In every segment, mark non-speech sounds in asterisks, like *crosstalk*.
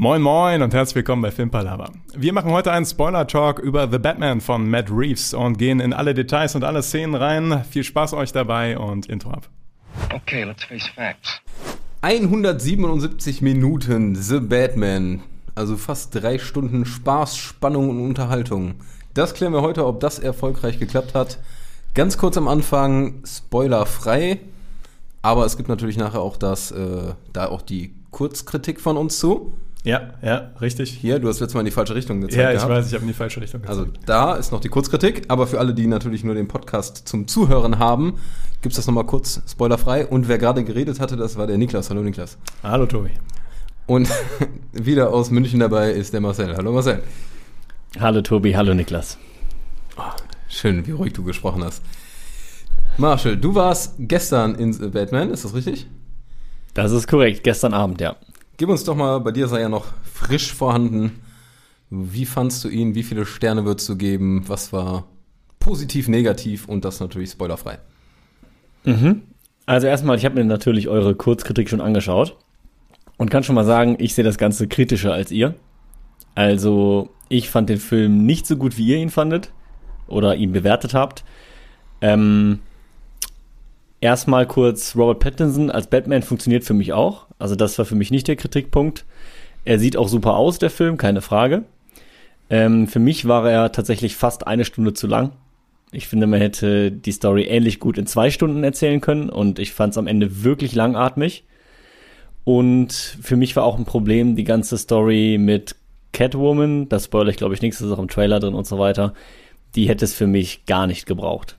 Moin Moin und herzlich willkommen bei Filmpalava. Wir machen heute einen Spoiler-Talk über The Batman von Matt Reeves und gehen in alle Details und alle Szenen rein. Viel Spaß euch dabei und Intro ab. Okay, let's face facts. 177 Minuten The Batman. Also fast drei Stunden Spaß, Spannung und Unterhaltung. Das klären wir heute, ob das erfolgreich geklappt hat. Ganz kurz am Anfang, spoilerfrei. Aber es gibt natürlich nachher auch das, äh, da auch die Kurzkritik von uns zu. Ja, ja, richtig. Hier, du hast letztes Mal in die falsche Richtung gezeigt. Ja, ich gehabt. weiß, ich habe in die falsche Richtung gezeigt. Also da ist noch die Kurzkritik, aber für alle, die natürlich nur den Podcast zum Zuhören haben, gibt's das nochmal kurz spoilerfrei. Und wer gerade geredet hatte, das war der Niklas. Hallo Niklas. Hallo Tobi. Und *laughs* wieder aus München dabei ist der Marcel. Hallo Marcel. Hallo Tobi, hallo Niklas. Schön, wie ruhig du gesprochen hast. Marshall, du warst gestern in The Batman, ist das richtig? Das ist korrekt, gestern Abend, ja. Gib uns doch mal, bei dir sei ja noch frisch vorhanden. Wie fandst du ihn? Wie viele Sterne würdest du geben? Was war positiv, negativ und das natürlich spoilerfrei? Mhm. Also erstmal, ich habe mir natürlich eure Kurzkritik schon angeschaut und kann schon mal sagen, ich sehe das Ganze kritischer als ihr. Also ich fand den Film nicht so gut, wie ihr ihn fandet oder ihn bewertet habt. Ähm, erstmal kurz, Robert Pattinson als Batman funktioniert für mich auch. Also das war für mich nicht der Kritikpunkt. Er sieht auch super aus, der Film, keine Frage. Ähm, für mich war er tatsächlich fast eine Stunde zu lang. Ich finde, man hätte die Story ähnlich gut in zwei Stunden erzählen können und ich fand es am Ende wirklich langatmig. Und für mich war auch ein Problem die ganze Story mit Catwoman, das spoilere ich glaube ich nichts, ist auch im Trailer drin und so weiter. Die hätte es für mich gar nicht gebraucht.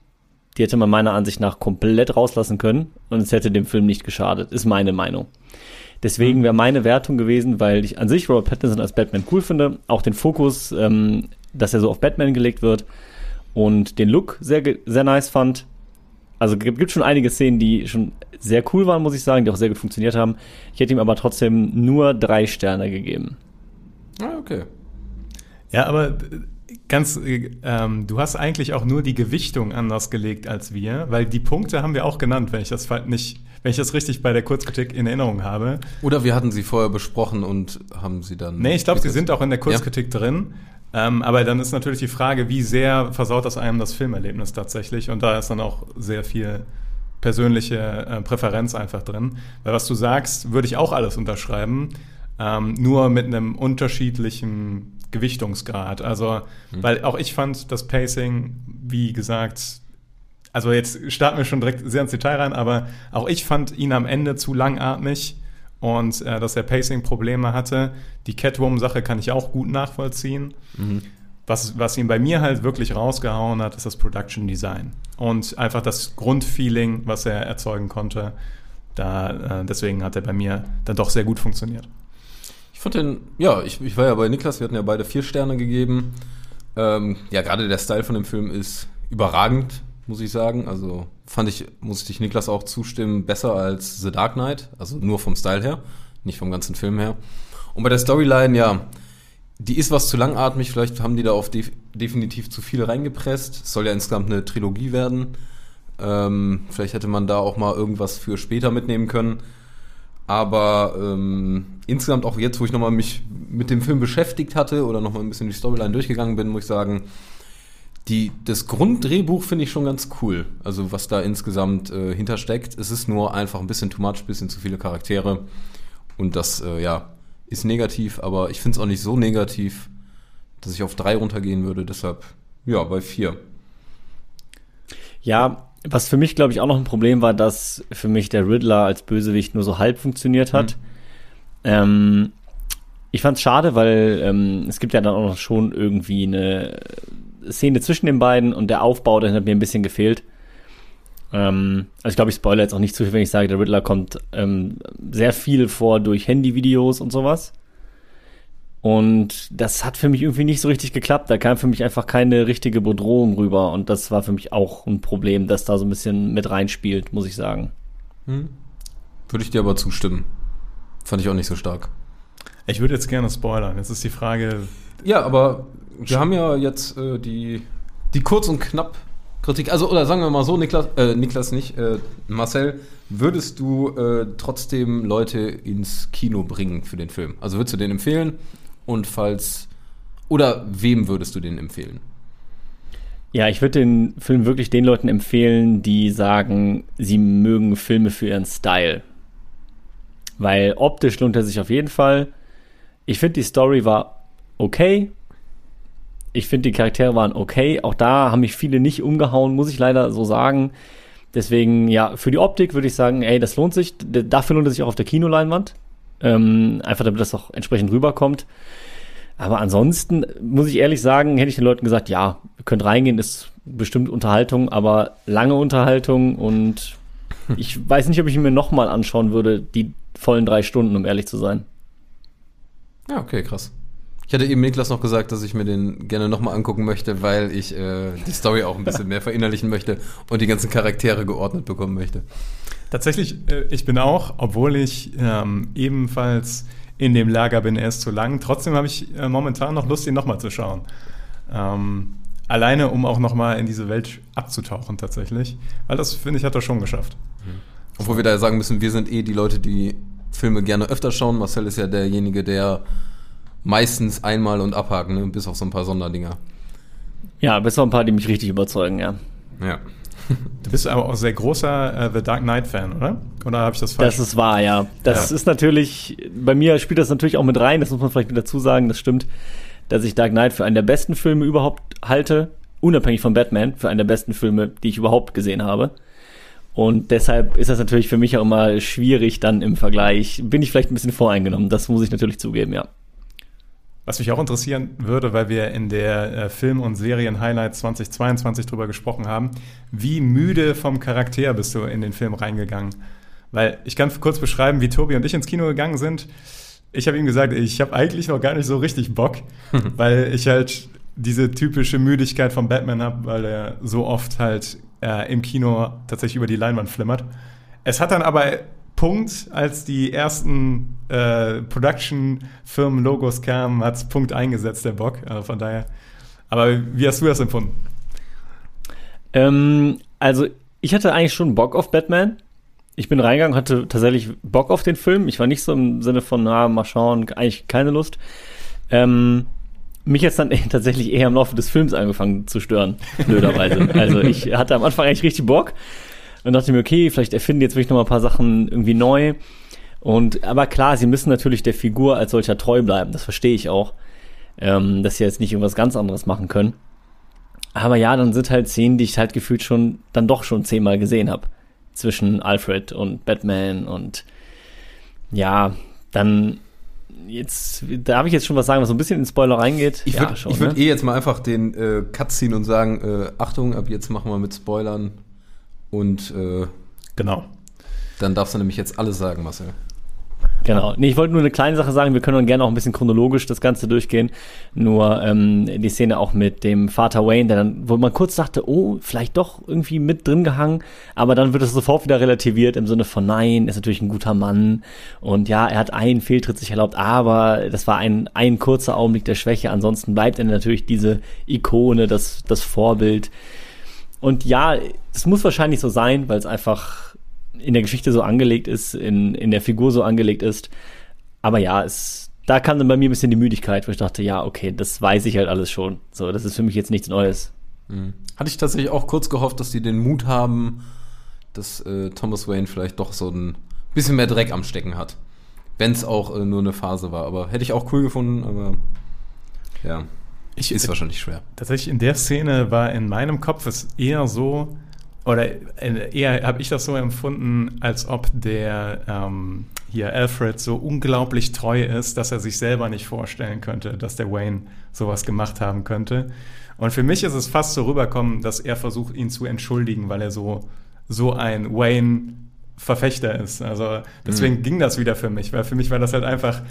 Die hätte man meiner Ansicht nach komplett rauslassen können und es hätte dem Film nicht geschadet, ist meine Meinung. Deswegen wäre meine Wertung gewesen, weil ich an sich Robert Pattinson als Batman cool finde, auch den Fokus, ähm, dass er so auf Batman gelegt wird und den Look sehr, sehr nice fand. Also gibt, gibt schon einige Szenen, die schon sehr cool waren, muss ich sagen, die auch sehr gut funktioniert haben. Ich hätte ihm aber trotzdem nur drei Sterne gegeben. Ah, okay. Ja, aber ganz, äh, ähm, du hast eigentlich auch nur die Gewichtung anders gelegt als wir, weil die Punkte haben wir auch genannt, wenn ich das nicht, wenn ich das richtig bei der Kurzkritik in Erinnerung habe. Oder wir hatten sie vorher besprochen und haben sie dann. Nee, ich glaube, sie sind auch in der Kurzkritik drin. Ähm, aber dann ist natürlich die Frage, wie sehr versaut das einem das Filmerlebnis tatsächlich? Und da ist dann auch sehr viel persönliche äh, Präferenz einfach drin. Weil was du sagst, würde ich auch alles unterschreiben, ähm, nur mit einem unterschiedlichen Gewichtungsgrad. Also, weil auch ich fand das Pacing, wie gesagt, also jetzt starten wir schon direkt sehr ins Detail rein, aber auch ich fand ihn am Ende zu langatmig und äh, dass er Pacing-Probleme hatte. Die Catwoman-Sache kann ich auch gut nachvollziehen. Was, was ihn bei mir halt wirklich rausgehauen hat, ist das Production Design. Und einfach das Grundfeeling, was er erzeugen konnte. Da, äh, deswegen hat er bei mir dann doch sehr gut funktioniert. Ich fand den, ja, ich, ich war ja bei Niklas, wir hatten ja beide vier Sterne gegeben. Ähm, ja, gerade der Style von dem Film ist überragend, muss ich sagen. Also fand ich, muss ich Niklas auch zustimmen, besser als The Dark Knight. Also nur vom Style her, nicht vom ganzen Film her. Und bei der Storyline, ja, die ist was zu langatmig. Vielleicht haben die da auf def definitiv zu viel reingepresst. Es soll ja insgesamt eine Trilogie werden. Ähm, vielleicht hätte man da auch mal irgendwas für später mitnehmen können. Aber ähm, insgesamt auch jetzt, wo ich nochmal mich mit dem Film beschäftigt hatte oder nochmal ein bisschen die Storyline durchgegangen bin, muss ich sagen, die, das Grunddrehbuch finde ich schon ganz cool. Also was da insgesamt äh, hintersteckt. Es ist nur einfach ein bisschen too much, bisschen zu viele Charaktere. Und das, äh, ja, ist negativ, aber ich finde es auch nicht so negativ, dass ich auf drei runtergehen würde. Deshalb, ja, bei vier. Ja, was für mich, glaube ich, auch noch ein Problem war, dass für mich der Riddler als Bösewicht nur so halb funktioniert hat. Ähm, ich fand es schade, weil ähm, es gibt ja dann auch noch schon irgendwie eine Szene zwischen den beiden und der Aufbau, der hat mir ein bisschen gefehlt. Ähm, also ich glaube, ich spoilere jetzt auch nicht zu viel, wenn ich sage, der Riddler kommt ähm, sehr viel vor durch Handyvideos und sowas. Und das hat für mich irgendwie nicht so richtig geklappt. Da kam für mich einfach keine richtige Bedrohung rüber. Und das war für mich auch ein Problem, das da so ein bisschen mit reinspielt, muss ich sagen. Würde ich dir aber zustimmen. Fand ich auch nicht so stark. Ich würde jetzt gerne spoilern. Jetzt ist die Frage, Ja, aber wir haben ja jetzt äh, die, die kurz und knapp Kritik. Also, oder sagen wir mal so, Niklas, äh, Niklas nicht, äh, Marcel, würdest du äh, trotzdem Leute ins Kino bringen für den Film? Also würdest du den empfehlen? Und falls, oder wem würdest du den empfehlen? Ja, ich würde den Film wirklich den Leuten empfehlen, die sagen, sie mögen Filme für ihren Style. Weil optisch lohnt er sich auf jeden Fall. Ich finde, die Story war okay. Ich finde, die Charaktere waren okay. Auch da haben mich viele nicht umgehauen, muss ich leider so sagen. Deswegen, ja, für die Optik würde ich sagen, ey, das lohnt sich. Dafür lohnt es sich auch auf der Kinoleinwand. Ähm, einfach damit das auch entsprechend rüberkommt. Aber ansonsten muss ich ehrlich sagen, hätte ich den Leuten gesagt, ja, ihr könnt reingehen, ist bestimmt Unterhaltung, aber lange Unterhaltung und *laughs* ich weiß nicht, ob ich mir nochmal anschauen würde, die vollen drei Stunden, um ehrlich zu sein. Ja, okay, krass. Ich hatte eben Niklas noch gesagt, dass ich mir den gerne nochmal angucken möchte, weil ich äh, die Story auch ein bisschen mehr verinnerlichen möchte und die ganzen Charaktere geordnet bekommen möchte. Tatsächlich, äh, ich bin auch, obwohl ich ähm, ebenfalls in dem Lager bin, er ist zu lang. Trotzdem habe ich äh, momentan noch Lust, ihn nochmal zu schauen. Ähm, alleine, um auch nochmal in diese Welt abzutauchen tatsächlich. Weil das, finde ich, hat er schon geschafft. Mhm. Obwohl wir da sagen müssen, wir sind eh die Leute, die Filme gerne öfter schauen. Marcel ist ja derjenige, der meistens einmal und abhaken, ne? bis auf so ein paar Sonderdinger. Ja, bis auf ein paar, die mich richtig überzeugen, ja. Ja. Du bist aber auch sehr großer äh, The Dark Knight-Fan, oder? Oder habe ich das falsch? Das ist wahr, ja. Das ja. ist natürlich, bei mir spielt das natürlich auch mit rein, das muss man vielleicht mit dazu sagen, das stimmt, dass ich Dark Knight für einen der besten Filme überhaupt halte, unabhängig von Batman, für einen der besten Filme, die ich überhaupt gesehen habe. Und deshalb ist das natürlich für mich auch immer schwierig, dann im Vergleich, bin ich vielleicht ein bisschen voreingenommen, das muss ich natürlich zugeben, ja. Was mich auch interessieren würde, weil wir in der äh, Film- und Serien-Highlights 2022 drüber gesprochen haben, wie müde vom Charakter bist du in den Film reingegangen? Weil ich kann kurz beschreiben, wie Tobi und ich ins Kino gegangen sind. Ich habe ihm gesagt, ich habe eigentlich noch gar nicht so richtig Bock, *laughs* weil ich halt diese typische Müdigkeit von Batman habe, weil er so oft halt äh, im Kino tatsächlich über die Leinwand flimmert. Es hat dann aber Punkt, als die ersten äh, Production-Firmen-Logos kamen, hat es Punkt eingesetzt, der Bock. Also von daher. Aber wie hast du das empfunden? Ähm, also, ich hatte eigentlich schon Bock auf Batman. Ich bin reingegangen, hatte tatsächlich Bock auf den Film. Ich war nicht so im Sinne von, na, mal schauen, eigentlich keine Lust. Ähm, mich jetzt dann *laughs* tatsächlich eher im Laufe des Films angefangen zu stören, blöderweise. *laughs* also ich hatte am Anfang eigentlich richtig Bock und dachte mir, okay, vielleicht erfinden jetzt wirklich noch mal ein paar Sachen irgendwie neu. Und aber klar, sie müssen natürlich der Figur als solcher treu bleiben. Das verstehe ich auch, ähm, dass sie jetzt nicht irgendwas ganz anderes machen können. Aber ja, dann sind halt Szenen, die ich halt gefühlt schon dann doch schon zehnmal gesehen habe zwischen Alfred und Batman und ja, dann jetzt darf ich jetzt schon was sagen, was so ein bisschen in Spoiler reingeht. Ich würde ja, würd ne? eh jetzt mal einfach den äh, Cut ziehen und sagen, äh, Achtung, ab jetzt machen wir mit Spoilern und äh, genau. Dann darfst du nämlich jetzt alles sagen, Marcel. Genau. Nee, ich wollte nur eine kleine Sache sagen, wir können dann gerne auch ein bisschen chronologisch das Ganze durchgehen. Nur ähm, die Szene auch mit dem Vater Wayne, der dann, wo man kurz dachte, oh, vielleicht doch irgendwie mit drin gehangen, aber dann wird es sofort wieder relativiert im Sinne von nein, ist natürlich ein guter Mann und ja, er hat einen Fehltritt sich erlaubt, aber das war ein, ein kurzer Augenblick der Schwäche, ansonsten bleibt er natürlich diese Ikone, das, das Vorbild. Und ja, es muss wahrscheinlich so sein, weil es einfach in der Geschichte so angelegt ist, in, in der Figur so angelegt ist. Aber ja, es, da kam dann bei mir ein bisschen die Müdigkeit, wo ich dachte, ja, okay, das weiß ich halt alles schon. So, das ist für mich jetzt nichts Neues. Mhm. Hatte ich tatsächlich auch kurz gehofft, dass die den Mut haben, dass äh, Thomas Wayne vielleicht doch so ein bisschen mehr Dreck am Stecken hat. Wenn es auch äh, nur eine Phase war. Aber hätte ich auch cool gefunden, aber ja. Ich, ist wahrscheinlich schwer. Tatsächlich in der Szene war in meinem Kopf es eher so, oder eher habe ich das so empfunden, als ob der ähm, hier Alfred so unglaublich treu ist, dass er sich selber nicht vorstellen könnte, dass der Wayne sowas gemacht haben könnte. Und für mich ist es fast so rüberkommen, dass er versucht, ihn zu entschuldigen, weil er so, so ein Wayne Verfechter ist. Also deswegen mhm. ging das wieder für mich, weil für mich war das halt einfach,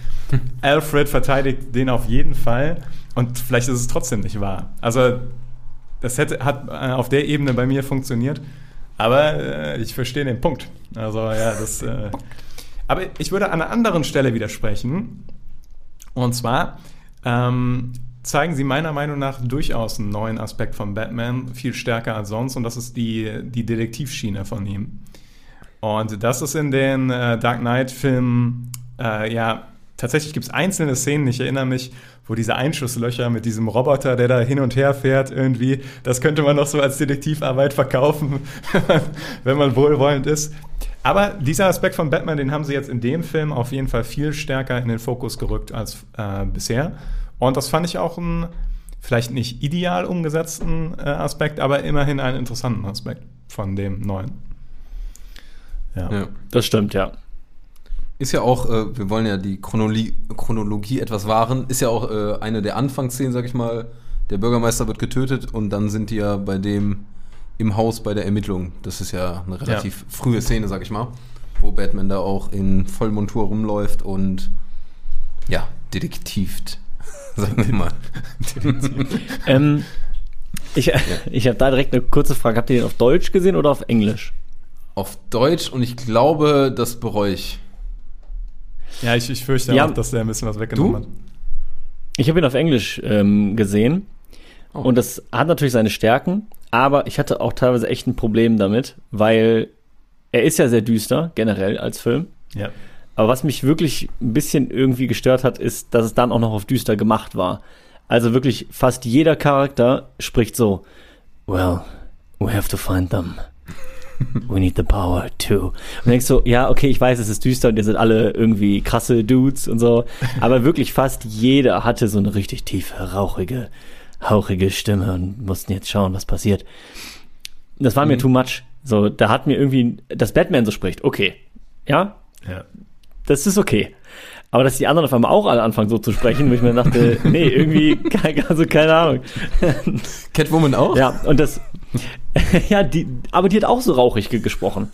Alfred verteidigt den auf jeden Fall und vielleicht ist es trotzdem nicht wahr. Also das hätte, hat äh, auf der Ebene bei mir funktioniert, aber äh, ich verstehe den Punkt. Also ja, das. Äh, aber ich würde an einer anderen Stelle widersprechen. Und zwar, ähm, zeigen sie meiner Meinung nach durchaus einen neuen Aspekt von Batman, viel stärker als sonst, und das ist die, die Detektivschiene von ihm. Und das ist in den äh, Dark Knight-Filmen, äh, ja, tatsächlich gibt es einzelne Szenen, ich erinnere mich, wo diese Einschusslöcher mit diesem Roboter, der da hin und her fährt, irgendwie, das könnte man noch so als Detektivarbeit verkaufen, *laughs* wenn man wohlwollend ist. Aber dieser Aspekt von Batman, den haben sie jetzt in dem Film auf jeden Fall viel stärker in den Fokus gerückt als äh, bisher. Und das fand ich auch einen vielleicht nicht ideal umgesetzten äh, Aspekt, aber immerhin einen interessanten Aspekt von dem neuen. Ja. ja. Das stimmt, ja. Ist ja auch, äh, wir wollen ja die Chronologie, Chronologie etwas wahren, ist ja auch äh, eine der Anfangsszenen, sag ich mal. Der Bürgermeister wird getötet und dann sind die ja bei dem im Haus bei der Ermittlung. Das ist ja eine relativ ja. frühe Szene, sag ich mal, wo Batman da auch in Vollmontur rumläuft und ja, detektivt *laughs* sagen wir mal. ähm, ich ja. ich habe da direkt eine kurze Frage. Habt ihr den auf Deutsch gesehen oder auf Englisch? Auf Deutsch und ich glaube, das bereue ich. Ja, ich, ich fürchte ja, auch, dass der ein bisschen was weggenommen du? hat. Ich habe ihn auf Englisch ähm, gesehen oh. und das hat natürlich seine Stärken, aber ich hatte auch teilweise echt ein Problem damit, weil er ist ja sehr düster generell als Film. Ja. Aber was mich wirklich ein bisschen irgendwie gestört hat, ist, dass es dann auch noch auf düster gemacht war. Also wirklich fast jeder Charakter spricht so, well, we have to find them. *laughs* We need the power too. Und denkst so, ja, okay, ich weiß, es ist düster und ihr seid alle irgendwie krasse Dudes und so. Aber *laughs* wirklich fast jeder hatte so eine richtig tiefe, rauchige, hauchige Stimme und mussten jetzt schauen, was passiert. Das war mhm. mir too much. So, da hat mir irgendwie, dass Batman so spricht, okay. Ja? Ja das ist okay. Aber dass die anderen auf einmal auch alle anfangen so zu sprechen, wo ich mir dachte, *laughs* nee, irgendwie, *laughs* also keine Ahnung. *laughs* Catwoman auch? Ja, und das, ja, die, aber die hat auch so rauchig gesprochen.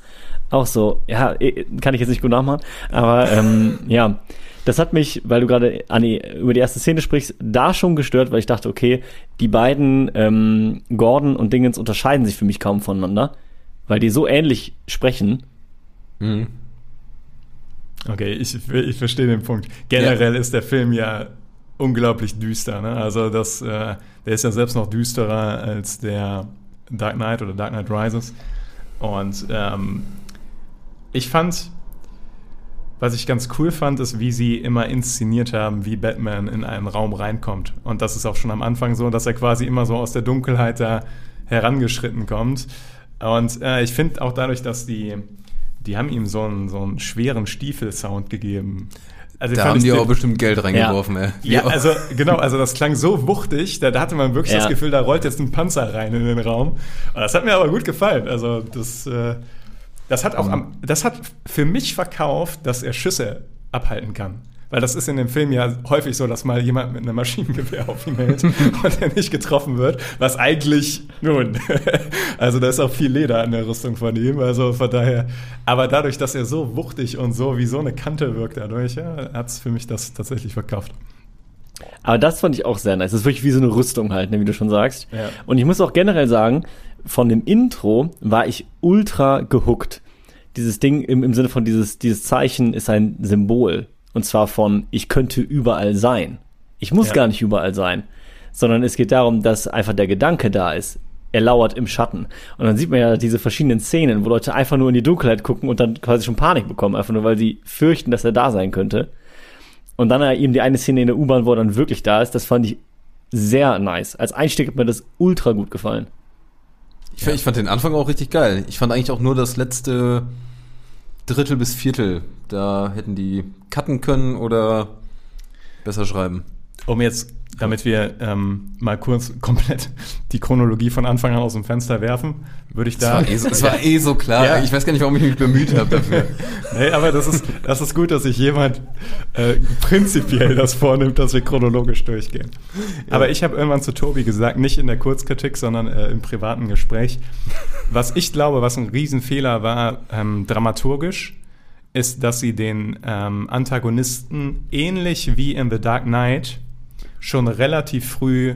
Auch so, ja, eh, kann ich jetzt nicht gut nachmachen, aber ähm, ja, das hat mich, weil du gerade Anni, über die erste Szene sprichst, da schon gestört, weil ich dachte, okay, die beiden ähm, Gordon und Dingens unterscheiden sich für mich kaum voneinander, weil die so ähnlich sprechen. Mhm. Okay, ich, ich verstehe den Punkt. Generell ja. ist der Film ja unglaublich düster. Ne? Also das, äh, der ist ja selbst noch düsterer als der Dark Knight oder Dark Knight Rises. Und ähm, ich fand, was ich ganz cool fand, ist, wie sie immer inszeniert haben, wie Batman in einen Raum reinkommt. Und das ist auch schon am Anfang so, dass er quasi immer so aus der Dunkelheit da herangeschritten kommt. Und äh, ich finde auch dadurch, dass die die haben ihm so einen, so einen schweren Stiefelsound gegeben. Also da haben die auch bestimmt Geld reingeworfen, ja. ey. Ja, also genau, also das klang so wuchtig, da, da hatte man wirklich ja. das Gefühl, da rollt jetzt ein Panzer rein in den Raum. Und das hat mir aber gut gefallen. Also das, äh, das hat auch, mhm. am, das hat für mich verkauft, dass er Schüsse abhalten kann. Weil das ist in dem Film ja häufig so, dass mal jemand mit einem Maschinengewehr auf ihn hält *laughs* und er nicht getroffen wird. Was eigentlich, nun, *laughs* also da ist auch viel Leder an der Rüstung von ihm. Also von daher, aber dadurch, dass er so wuchtig und so wie so eine Kante wirkt dadurch, ja, hat es für mich das tatsächlich verkauft. Aber das fand ich auch sehr nice. Das ist wirklich wie so eine Rüstung halt, ne, wie du schon sagst. Ja. Und ich muss auch generell sagen, von dem Intro war ich ultra gehuckt. Dieses Ding im, im Sinne von dieses, dieses Zeichen ist ein Symbol. Und zwar von, ich könnte überall sein. Ich muss ja. gar nicht überall sein. Sondern es geht darum, dass einfach der Gedanke da ist. Er lauert im Schatten. Und dann sieht man ja diese verschiedenen Szenen, wo Leute einfach nur in die Dunkelheit gucken und dann quasi schon Panik bekommen, einfach nur weil sie fürchten, dass er da sein könnte. Und dann eben die eine Szene in der U-Bahn, wo er dann wirklich da ist, das fand ich sehr nice. Als Einstieg hat mir das ultra gut gefallen. Ich, ja. ich fand den Anfang auch richtig geil. Ich fand eigentlich auch nur das letzte Drittel bis Viertel. Da hätten die cutten können oder besser schreiben. Um jetzt, damit wir ähm, mal kurz komplett die Chronologie von Anfang an aus dem Fenster werfen, würde ich da. Es war, eh so, es war eh so klar. Ja. Ich weiß gar nicht, warum ich mich bemüht habe dafür. *laughs* nee, aber das ist, das ist gut, dass sich jemand äh, prinzipiell das vornimmt, dass wir chronologisch durchgehen. Ja. Aber ich habe irgendwann zu Tobi gesagt, nicht in der Kurzkritik, sondern äh, im privaten Gespräch, was ich glaube, was ein Riesenfehler war, ähm, dramaturgisch, ist, dass sie den ähm, Antagonisten ähnlich wie in The Dark Knight schon relativ früh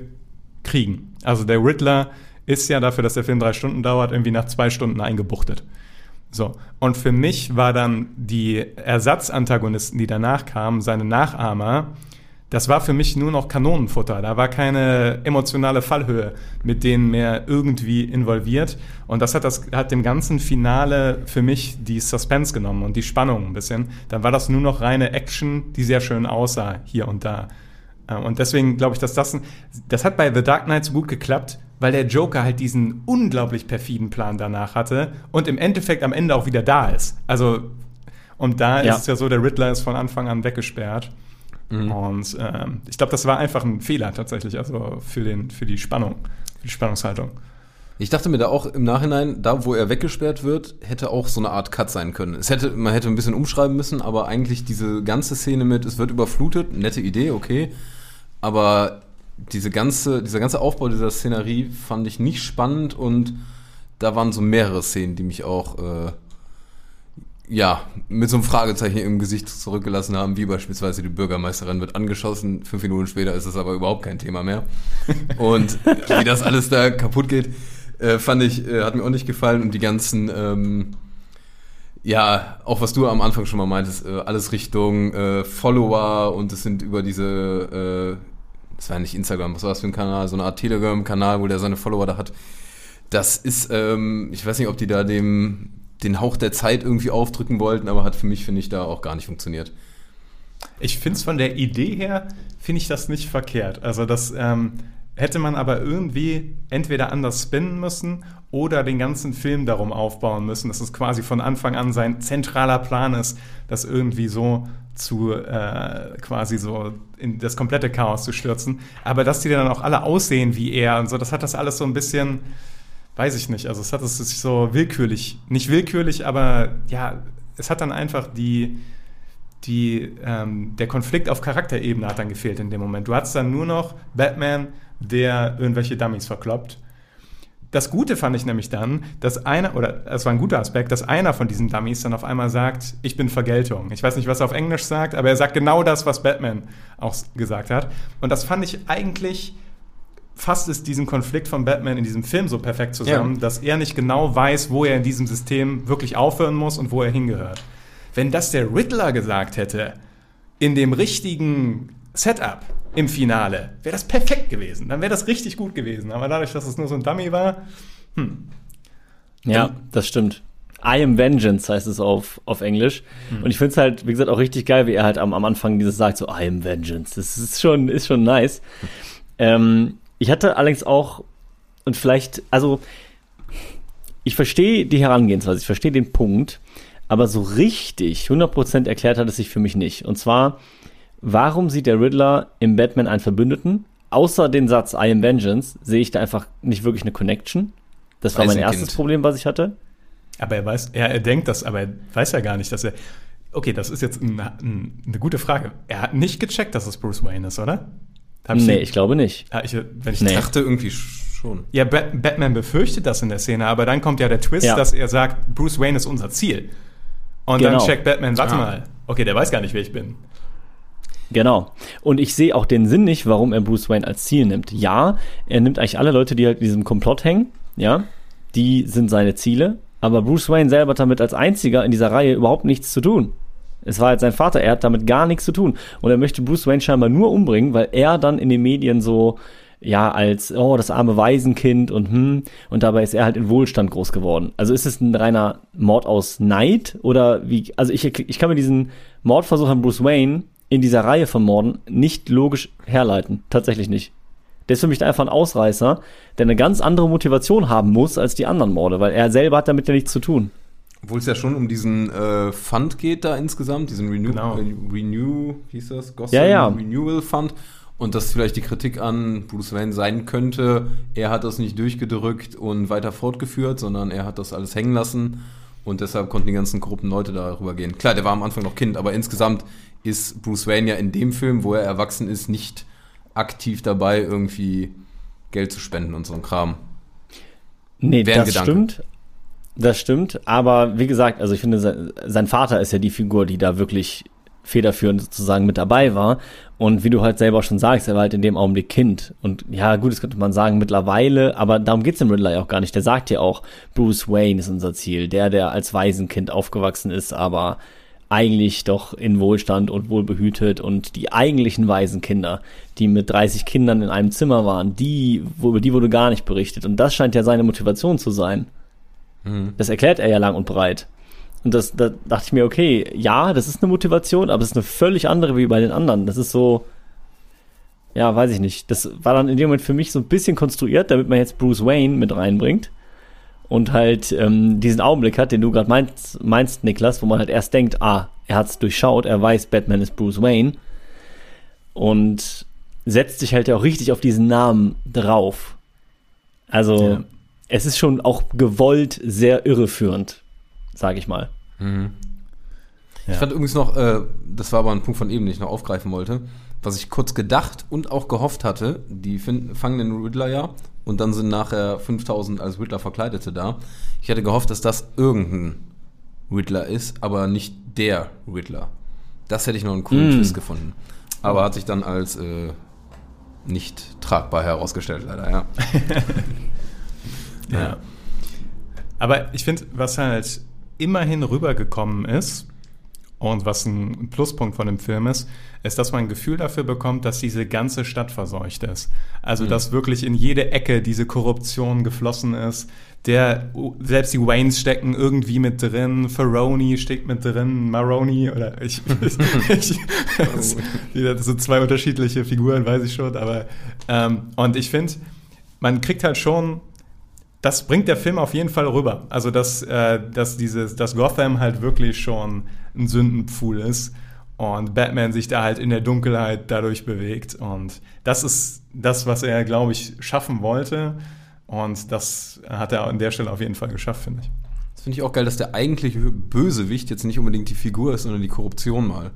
kriegen. Also der Riddler ist ja dafür, dass der Film drei Stunden dauert, irgendwie nach zwei Stunden eingebuchtet. So. Und für mich war dann die Ersatzantagonisten, die danach kamen, seine Nachahmer, das war für mich nur noch Kanonenfutter. Da war keine emotionale Fallhöhe mit denen mehr irgendwie involviert. Und das hat, das hat dem ganzen Finale für mich die Suspense genommen und die Spannung ein bisschen. Dann war das nur noch reine Action, die sehr schön aussah hier und da. Äh, und deswegen glaube ich, dass das, das hat bei The Dark Knight so gut geklappt, weil der Joker halt diesen unglaublich perfiden Plan danach hatte und im Endeffekt am Ende auch wieder da ist. Also, und da ja. ist es ja so, der Riddler ist von Anfang an weggesperrt. Mhm. Und ähm, ich glaube, das war einfach ein Fehler tatsächlich, also für, den, für die Spannung, für die Spannungshaltung. Ich dachte mir da auch im Nachhinein, da wo er weggesperrt wird, hätte auch so eine Art Cut sein können. Es hätte, man hätte ein bisschen umschreiben müssen, aber eigentlich diese ganze Szene mit, es wird überflutet, nette Idee, okay. Aber diese ganze, dieser ganze Aufbau dieser Szenerie fand ich nicht spannend und da waren so mehrere Szenen, die mich auch äh, ja, mit so einem Fragezeichen im Gesicht zurückgelassen haben, wie beispielsweise die Bürgermeisterin wird angeschossen, fünf Minuten später ist es aber überhaupt kein Thema mehr. *laughs* Und wie das alles da kaputt geht, äh, fand ich, äh, hat mir auch nicht gefallen und die ganzen, ähm, ja, auch was du am Anfang schon mal meintest, äh, alles Richtung äh, Follower und es sind über diese, äh, das war nicht Instagram, was war das für ein Kanal, so eine Art Telegram-Kanal, wo der seine Follower da hat. Das ist, ähm, ich weiß nicht, ob die da dem den Hauch der Zeit irgendwie aufdrücken wollten, aber hat für mich, finde ich, da auch gar nicht funktioniert. Ich finde es von der Idee her, finde ich das nicht verkehrt. Also das ähm, hätte man aber irgendwie entweder anders spinnen müssen oder den ganzen Film darum aufbauen müssen, dass es quasi von Anfang an sein zentraler Plan ist, das irgendwie so zu äh, quasi so in das komplette Chaos zu stürzen. Aber dass die dann auch alle aussehen wie er und so, das hat das alles so ein bisschen weiß ich nicht. Also es hat es sich so willkürlich, nicht willkürlich, aber ja, es hat dann einfach die, die, ähm, der Konflikt auf Charakterebene hat dann gefehlt in dem Moment. Du hattest dann nur noch Batman, der irgendwelche Dummies verkloppt. Das Gute fand ich nämlich dann, dass einer, oder es war ein guter Aspekt, dass einer von diesen Dummies dann auf einmal sagt, ich bin Vergeltung. Ich weiß nicht, was er auf Englisch sagt, aber er sagt genau das, was Batman auch gesagt hat. Und das fand ich eigentlich fasst es diesen Konflikt von Batman in diesem Film so perfekt zusammen, ja. dass er nicht genau weiß, wo er in diesem System wirklich aufhören muss und wo er hingehört. Wenn das der Riddler gesagt hätte, in dem richtigen Setup im Finale, wäre das perfekt gewesen. Dann wäre das richtig gut gewesen. Aber dadurch, dass es nur so ein Dummy war, hm. Ja, das stimmt. I am Vengeance heißt es auf, auf Englisch. Mhm. Und ich finde es halt, wie gesagt, auch richtig geil, wie er halt am, am Anfang dieses sagt, so I am Vengeance. Das ist schon, ist schon nice. Ähm, ich hatte allerdings auch, und vielleicht, also, ich verstehe die Herangehensweise, ich verstehe den Punkt, aber so richtig 100% erklärt hat es sich für mich nicht. Und zwar, warum sieht der Riddler im Batman einen Verbündeten? Außer den Satz I am Vengeance sehe ich da einfach nicht wirklich eine Connection. Das war mein erstes Problem, was ich hatte. Aber er weiß, er, er denkt das, aber er weiß ja gar nicht, dass er. Okay, das ist jetzt ein, ein, eine gute Frage. Er hat nicht gecheckt, dass es Bruce Wayne ist, oder? Hab nee, ich glaube nicht. Ja, ich, wenn ich nee. dachte irgendwie schon. Ja, Bat Batman befürchtet das in der Szene, aber dann kommt ja der Twist, ja. dass er sagt, Bruce Wayne ist unser Ziel. Und genau. dann checkt Batman, warte ah. mal, okay, der weiß gar nicht, wer ich bin. Genau. Und ich sehe auch den Sinn nicht, warum er Bruce Wayne als Ziel nimmt. Ja, er nimmt eigentlich alle Leute, die halt in diesem Komplott hängen, ja, die sind seine Ziele, aber Bruce Wayne selber hat damit als einziger in dieser Reihe überhaupt nichts zu tun. Es war halt sein Vater, er hat damit gar nichts zu tun. Und er möchte Bruce Wayne scheinbar nur umbringen, weil er dann in den Medien so, ja, als, oh, das arme Waisenkind und hm, und dabei ist er halt in Wohlstand groß geworden. Also ist es ein reiner Mord aus Neid oder wie, also ich, ich kann mir diesen Mordversuch an Bruce Wayne in dieser Reihe von Morden nicht logisch herleiten. Tatsächlich nicht. Der ist für mich einfach ein Ausreißer, der eine ganz andere Motivation haben muss als die anderen Morde, weil er selber hat damit ja nichts zu tun. Obwohl es ja schon um diesen äh, Fund geht da insgesamt, diesen Renew, genau. äh, Renew hieß das? Gotham ja, ja. Renewal Fund. Und dass vielleicht die Kritik an Bruce Wayne sein könnte, er hat das nicht durchgedrückt und weiter fortgeführt, sondern er hat das alles hängen lassen. Und deshalb konnten die ganzen Gruppen Leute darüber gehen. Klar, der war am Anfang noch Kind, aber insgesamt ist Bruce Wayne ja in dem Film, wo er erwachsen ist, nicht aktiv dabei, irgendwie Geld zu spenden und so ein Kram. Nee, Wäre das Gedanke. stimmt. Das stimmt, aber wie gesagt, also ich finde, sein, sein Vater ist ja die Figur, die da wirklich federführend sozusagen mit dabei war. Und wie du halt selber schon sagst, er war halt in dem Augenblick Kind. Und ja, gut, das könnte man sagen mittlerweile, aber darum geht's dem Riddler ja auch gar nicht. Der sagt ja auch, Bruce Wayne ist unser Ziel. Der, der als Waisenkind aufgewachsen ist, aber eigentlich doch in Wohlstand und wohlbehütet und die eigentlichen Waisenkinder, die mit 30 Kindern in einem Zimmer waren, die, über die wurde gar nicht berichtet. Und das scheint ja seine Motivation zu sein. Mhm. Das erklärt er ja lang und breit. Und das, da dachte ich mir, okay, ja, das ist eine Motivation, aber es ist eine völlig andere wie bei den anderen. Das ist so, ja, weiß ich nicht. Das war dann in dem Moment für mich so ein bisschen konstruiert, damit man jetzt Bruce Wayne mit reinbringt und halt ähm, diesen Augenblick hat, den du gerade meinst, meinst, Niklas, wo man halt erst denkt, ah, er hat es durchschaut, er weiß, Batman ist Bruce Wayne und setzt sich halt ja auch richtig auf diesen Namen drauf. Also ja. es ist schon auch gewollt sehr irreführend, sage ich mal. Mhm. Ja. Ich fand übrigens noch, äh, das war aber ein Punkt von eben, den ich noch aufgreifen wollte, was ich kurz gedacht und auch gehofft hatte, die finden, fangen den Riddler ja und dann sind nachher 5000 als Riddler Verkleidete da. Ich hätte gehofft, dass das irgendein Riddler ist, aber nicht der Riddler. Das hätte ich noch einen coolen mm. Twist gefunden. Aber hat sich dann als äh, nicht tragbar herausgestellt, leider, ja. *laughs* ja. Aber ich finde, was halt immerhin rübergekommen ist, und was ein Pluspunkt von dem Film ist, ist, dass man ein Gefühl dafür bekommt, dass diese ganze Stadt verseucht ist. Also, mhm. dass wirklich in jede Ecke diese Korruption geflossen ist. Der, selbst die Waynes stecken irgendwie mit drin, Ferroni steckt mit drin, Maroni oder ich, *laughs* ich, ich *laughs* das, sind zwei unterschiedliche Figuren, weiß ich schon, aber ähm, und ich finde, man kriegt halt schon das bringt der Film auf jeden Fall rüber. Also, dass, äh, dass, dieses, dass Gotham halt wirklich schon ein Sündenpfuhl ist und Batman sich da halt in der Dunkelheit dadurch bewegt. Und das ist das, was er, glaube ich, schaffen wollte. Und das hat er an der Stelle auf jeden Fall geschafft, finde ich. Das finde ich auch geil, dass der eigentliche Bösewicht jetzt nicht unbedingt die Figur ist, sondern die Korruption mal.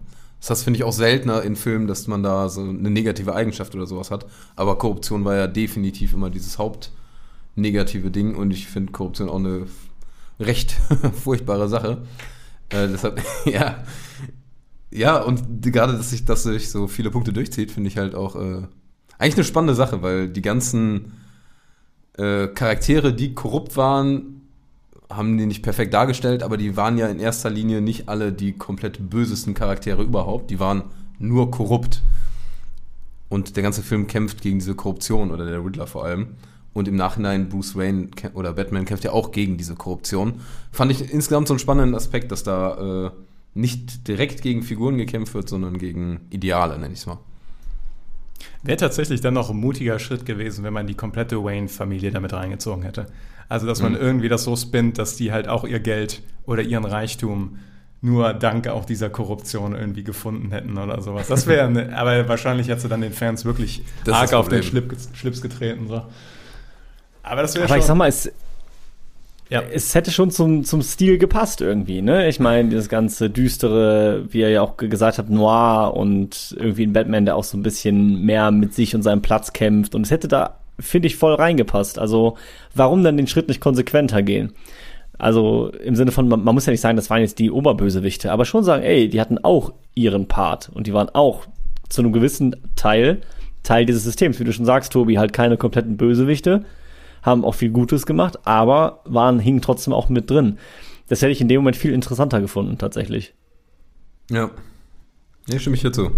Das finde ich auch seltener in Filmen, dass man da so eine negative Eigenschaft oder sowas hat. Aber Korruption war ja definitiv immer dieses hauptnegative Ding und ich finde Korruption auch eine recht *laughs* furchtbare Sache. Äh, deshalb, *laughs* ja. Ja, und gerade, dass sich, dass sich so viele Punkte durchzieht, finde ich halt auch äh, eigentlich eine spannende Sache, weil die ganzen äh, Charaktere, die korrupt waren, haben die nicht perfekt dargestellt, aber die waren ja in erster Linie nicht alle die komplett bösesten Charaktere überhaupt. Die waren nur korrupt. Und der ganze Film kämpft gegen diese Korruption oder der Riddler vor allem. Und im Nachhinein Bruce Wayne oder Batman kämpft ja auch gegen diese Korruption. Fand ich insgesamt so einen spannenden Aspekt, dass da äh, nicht direkt gegen Figuren gekämpft wird, sondern gegen Ideale, nenne ich es mal. Wäre tatsächlich dann noch ein mutiger Schritt gewesen, wenn man die komplette Wayne-Familie damit reingezogen hätte. Also, dass man mhm. irgendwie das so spinnt, dass die halt auch ihr Geld oder ihren Reichtum nur dank auch dieser Korruption irgendwie gefunden hätten oder sowas. Das wäre, *laughs* ne, aber wahrscheinlich hätte dann den Fans wirklich das arg auf den Schlips getreten. So. Aber das wäre schon. Aber ich sag mal, es, ja. es hätte schon zum, zum Stil gepasst irgendwie, ne? Ich meine, dieses ganze düstere, wie er ja auch gesagt hat, noir und irgendwie ein Batman, der auch so ein bisschen mehr mit sich und seinem Platz kämpft. Und es hätte da, finde ich, voll reingepasst. Also, warum dann den Schritt nicht konsequenter gehen? Also im Sinne von, man, man, muss ja nicht sagen, das waren jetzt die Oberbösewichte, aber schon sagen, ey, die hatten auch ihren Part und die waren auch zu einem gewissen Teil Teil dieses Systems. Wie du schon sagst, Tobi, halt keine kompletten Bösewichte, haben auch viel Gutes gemacht, aber waren, hingen trotzdem auch mit drin. Das hätte ich in dem Moment viel interessanter gefunden, tatsächlich. Ja. Nee, stimme ich hierzu.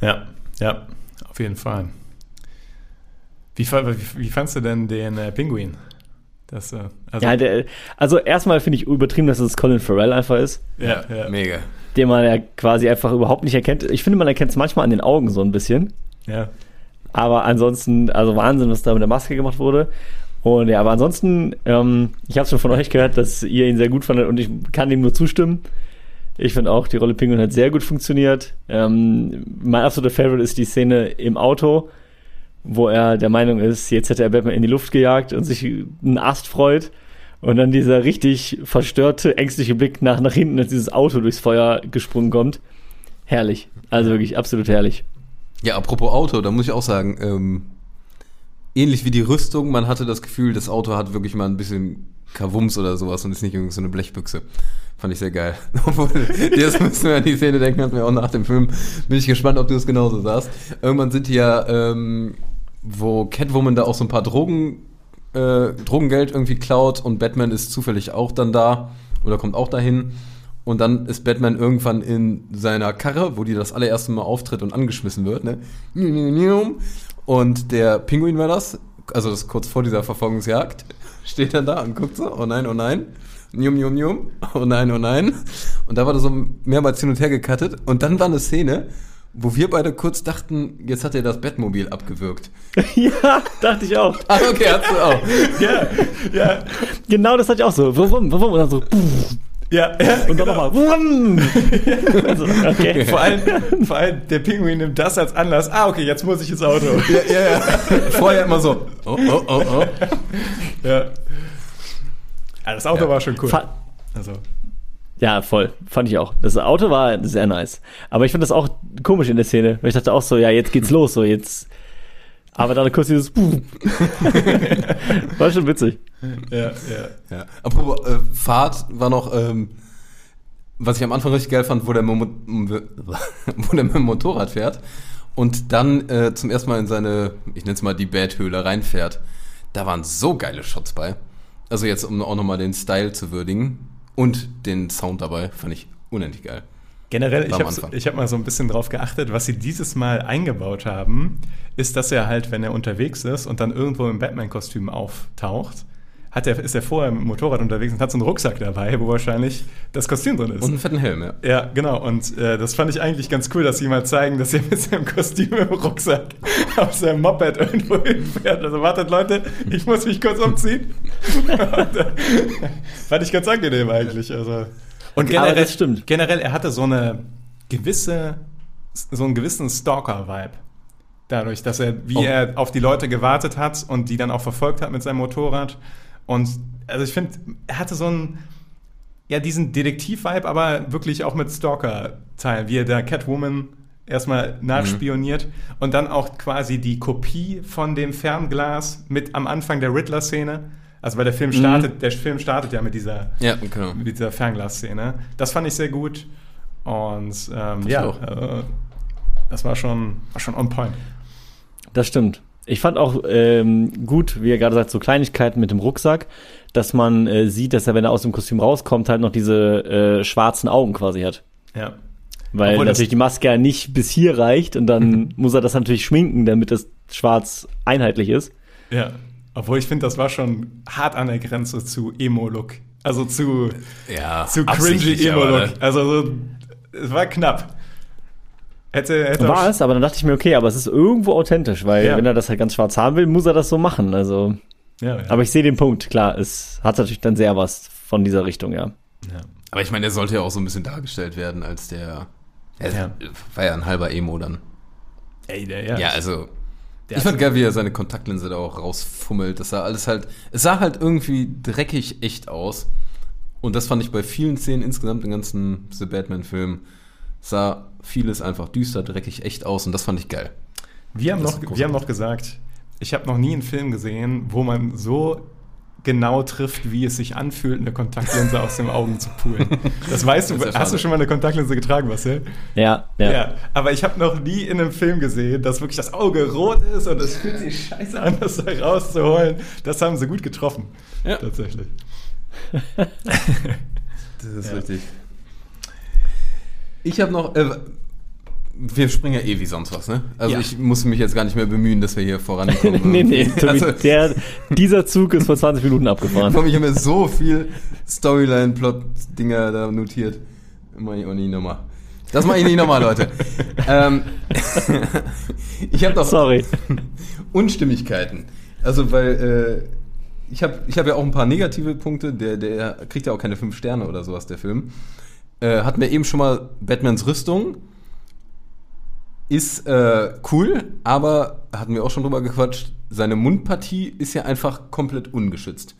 Ja, ja, auf jeden Fall. Wie, wie, wie fandst du denn den äh, Pinguin? Das, äh, also, ja, der, also erstmal finde ich übertrieben, dass es Colin Farrell einfach ist. Ja, ja. mega. Den man ja quasi einfach überhaupt nicht erkennt. Ich finde, man erkennt es manchmal an den Augen so ein bisschen. Ja. Aber ansonsten, also Wahnsinn, was da mit der Maske gemacht wurde. Und ja, aber ansonsten, ähm, ich habe schon von euch gehört, dass ihr ihn sehr gut fandet und ich kann ihm nur zustimmen. Ich finde auch, die Rolle Pinguin hat sehr gut funktioniert. Ähm, mein absoluter Favorite ist die Szene im Auto, wo er der Meinung ist, jetzt hätte er Batman in die Luft gejagt und sich einen Ast freut. Und dann dieser richtig verstörte, ängstliche Blick nach, nach hinten, als dieses Auto durchs Feuer gesprungen kommt. Herrlich. Also wirklich absolut herrlich. Ja, apropos Auto, da muss ich auch sagen, ähm, ähnlich wie die Rüstung, man hatte das Gefühl, das Auto hat wirklich mal ein bisschen Kavums oder sowas und ist nicht irgendwie so eine Blechbüchse. Fand ich sehr geil. *laughs* Obwohl, jetzt müssen wir an die Szene denken, hatten wir auch nach dem Film. Bin ich gespannt, ob du es genauso sahst. Irgendwann sind die ja, ähm, wo Catwoman da auch so ein paar Drogen, äh, Drogengeld irgendwie klaut und Batman ist zufällig auch dann da oder kommt auch dahin. Und dann ist Batman irgendwann in seiner Karre, wo die das allererste Mal auftritt und angeschmissen wird. Ne? Und der Pinguin war das, also das kurz vor dieser Verfolgungsjagd, steht dann da und guckt so, oh nein, oh nein. Njum, njum, njum. Oh nein, oh nein. Und da war das so mehrmals hin und her gecuttet. Und dann war eine Szene, wo wir beide kurz dachten, jetzt hat er das Bettmobil abgewürgt. *laughs* ja, dachte ich auch. Ah, okay, hast du auch. ja, ja. Genau das hatte ich auch so. Warum, warum? Und dann so, pff. Ja, ja *laughs* und dann genau. nochmal. *laughs* also, okay. *laughs* vor, allem, vor allem der Pinguin nimmt das als Anlass. Ah, okay, jetzt muss ich ins Auto. ja, ja, ja. Vorher immer so. Oh, oh, oh, oh. Ja. Ja, das Auto ja. war schon cool. Fa also. Ja, voll. Fand ich auch. Das Auto war sehr nice. Aber ich fand das auch komisch in der Szene. Weil ich dachte auch so, ja, jetzt geht's los, so jetzt. Aber dann kurz dieses *laughs* War schon witzig. Ja, ja. ja. Apropos äh, Fahrt war noch, ähm, was ich am Anfang richtig geil fand, wo der, Mo wo der mit dem Motorrad fährt und dann äh, zum ersten Mal in seine, ich nenne es mal die Bad-Höhle reinfährt. Da waren so geile Shots bei. Also jetzt, um auch nochmal den Style zu würdigen und den Sound dabei, fand ich unendlich geil. Generell, ich habe hab mal so ein bisschen drauf geachtet, was sie dieses Mal eingebaut haben, ist, dass er halt, wenn er unterwegs ist und dann irgendwo im Batman-Kostüm auftaucht, hat er, ist er vorher mit dem Motorrad unterwegs und hat so einen Rucksack dabei, wo wahrscheinlich das Kostüm drin ist. Und einen fetten Helm, ja. Ja, genau. Und äh, das fand ich eigentlich ganz cool, dass sie mal zeigen, dass er mit seinem Kostüm im Rucksack auf seinem Moped irgendwo hinfährt. Also wartet Leute, ich muss mich kurz umziehen. *laughs* und, äh, fand ich ganz angenehm eigentlich. Also. Und generell, das stimmt. generell, er hatte so eine gewisse, so einen gewissen Stalker-Vibe. Dadurch, dass er, wie oh. er auf die Leute gewartet hat und die dann auch verfolgt hat mit seinem Motorrad. Und also ich finde, er hatte so einen, ja, diesen Detektiv-Vibe, aber wirklich auch mit Stalker-Teil, wie er der Catwoman erstmal nachspioniert mhm. und dann auch quasi die Kopie von dem Fernglas mit am Anfang der Riddler-Szene. Also weil der Film mhm. startet, mhm. der Film startet ja mit dieser, ja, genau. mit dieser Fernglas-Szene. Das fand ich sehr gut. Und ähm, ja, äh, das war schon, war schon on point. Das stimmt. Ich fand auch ähm, gut, wie er gerade sagt, so Kleinigkeiten mit dem Rucksack, dass man äh, sieht, dass er, wenn er aus dem Kostüm rauskommt, halt noch diese äh, schwarzen Augen quasi hat. Ja. Weil Obwohl natürlich die Maske ja nicht bis hier reicht und dann *laughs* muss er das natürlich schminken, damit das schwarz einheitlich ist. Ja. Obwohl ich finde, das war schon hart an der Grenze zu Emo-Look. Also zu, ja, zu cringy Emo-Look. Also so, es war knapp. Hätte, hätte War es, aber dann dachte ich mir, okay, aber es ist irgendwo authentisch, weil ja. wenn er das halt ganz schwarz haben will, muss er das so machen. Also. Ja, ja. Aber ich sehe den Punkt, klar, es hat natürlich dann sehr was von dieser Richtung, ja. ja. Aber ich meine, er sollte ja auch so ein bisschen dargestellt werden als der. Er ja. war ja ein halber Emo dann. Ey, der, ja. Ja, also. Ich fand geil, wie er seine Kontaktlinse da auch rausfummelt. Das sah alles halt. Es sah halt irgendwie dreckig echt aus. Und das fand ich bei vielen Szenen insgesamt im ganzen The Batman-Film sah vieles einfach düster, dreckig, echt aus und das fand ich geil. Wir haben, noch, wir haben noch gesagt, ich habe noch nie einen Film gesehen, wo man so genau trifft, wie es sich anfühlt, eine Kontaktlinse aus den Augen zu poolen. Das weißt du, das hast du schon mal eine Kontaktlinse getragen, Marcel? Ja, ja. ja aber ich habe noch nie in einem Film gesehen, dass wirklich das Auge rot ist und es fühlt sich scheiße an, das da rauszuholen. Das haben sie gut getroffen. Ja. Tatsächlich. *laughs* das ist ja. richtig. Ich habe noch. Äh, wir springen ja eh wie sonst was, ne? Also ja. ich muss mich jetzt gar nicht mehr bemühen, dass wir hier vorankommen. *laughs* nee, nee, also, der, dieser Zug ist vor 20 Minuten abgefahren. Ich habe mir so viel Storyline-Plot-Dinger da notiert. Mach ich auch nicht nochmal. Das mache ich nicht nochmal, Leute. *laughs* ähm, *laughs* ich habe doch Sorry. Unstimmigkeiten. Also, weil äh, ich habe ich hab ja auch ein paar negative Punkte. Der, der kriegt ja auch keine fünf Sterne oder sowas, der Film. Äh, hatten wir eben schon mal Batmans Rüstung. Ist äh, cool, aber hatten wir auch schon drüber gequatscht, seine Mundpartie ist ja einfach komplett ungeschützt.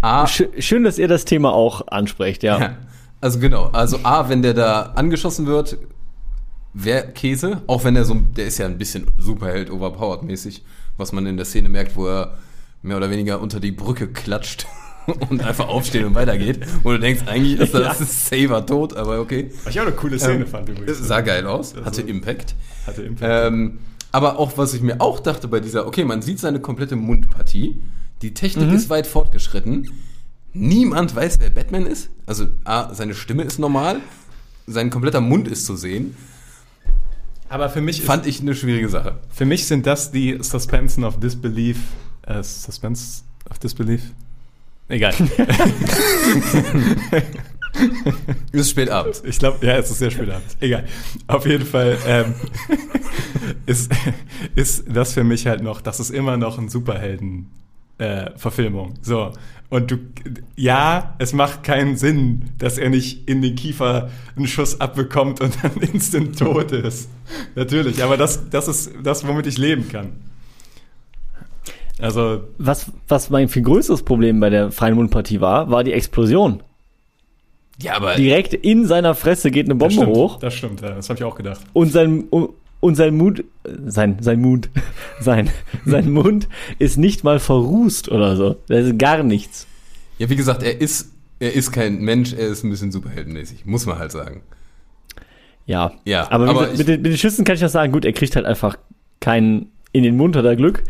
A, Schön, dass ihr das Thema auch ansprecht, ja. ja. Also genau, also A, wenn der da angeschossen wird, wäre Käse, auch wenn er so, der ist ja ein bisschen Superheld overpowered mäßig, was man in der Szene merkt, wo er mehr oder weniger unter die Brücke klatscht. Und einfach aufstehen und weitergeht. Und du denkst, eigentlich ist das ja. Saver tot, aber okay. Was ich auch eine coole Szene ähm, fand übrigens. Sah geil aus, hatte also, Impact. Hatte Impact. Ähm, aber auch, was ich mir auch dachte bei dieser, okay, man sieht seine komplette Mundpartie, die Technik mhm. ist weit fortgeschritten. Niemand weiß, wer Batman ist. Also, A, seine Stimme ist normal, sein kompletter Mund ist zu sehen. Aber für mich, Fand ich eine schwierige Sache. für mich sind das die Suspension of Disbelief. Äh, Suspense of Disbelief? Egal. *laughs* Ist spät abends. Ich glaube, ja, es ist sehr spät abends. Egal. Auf jeden Fall ähm, *laughs* ist, ist das für mich halt noch, das ist immer noch ein Superhelden. Äh, Verfilmung. So. Und du, ja, es macht keinen Sinn, dass er nicht in den Kiefer einen Schuss abbekommt und dann *laughs* instant tot ist. Natürlich, aber das, das ist das, womit ich leben kann. Also, Was, was mein viel größeres Problem bei der freien Mundpartie war, war die Explosion. Ja, aber Direkt in seiner Fresse geht eine das Bombe stimmt, hoch das stimmt, ja, das habe ich auch gedacht. und sein, und sein Mund, sein, sein Mund, *laughs* sein, sein Mund ist nicht mal verrußt oder so. Das ist gar nichts. Ja, wie gesagt, er ist, er ist kein Mensch, er ist ein bisschen superheldenmäßig, muss man halt sagen. Ja. Ja, aber, aber gesagt, ich- mit, den, mit den Schüssen kann ich noch sagen, gut, er kriegt halt einfach keinen in den Mund hat er Glück,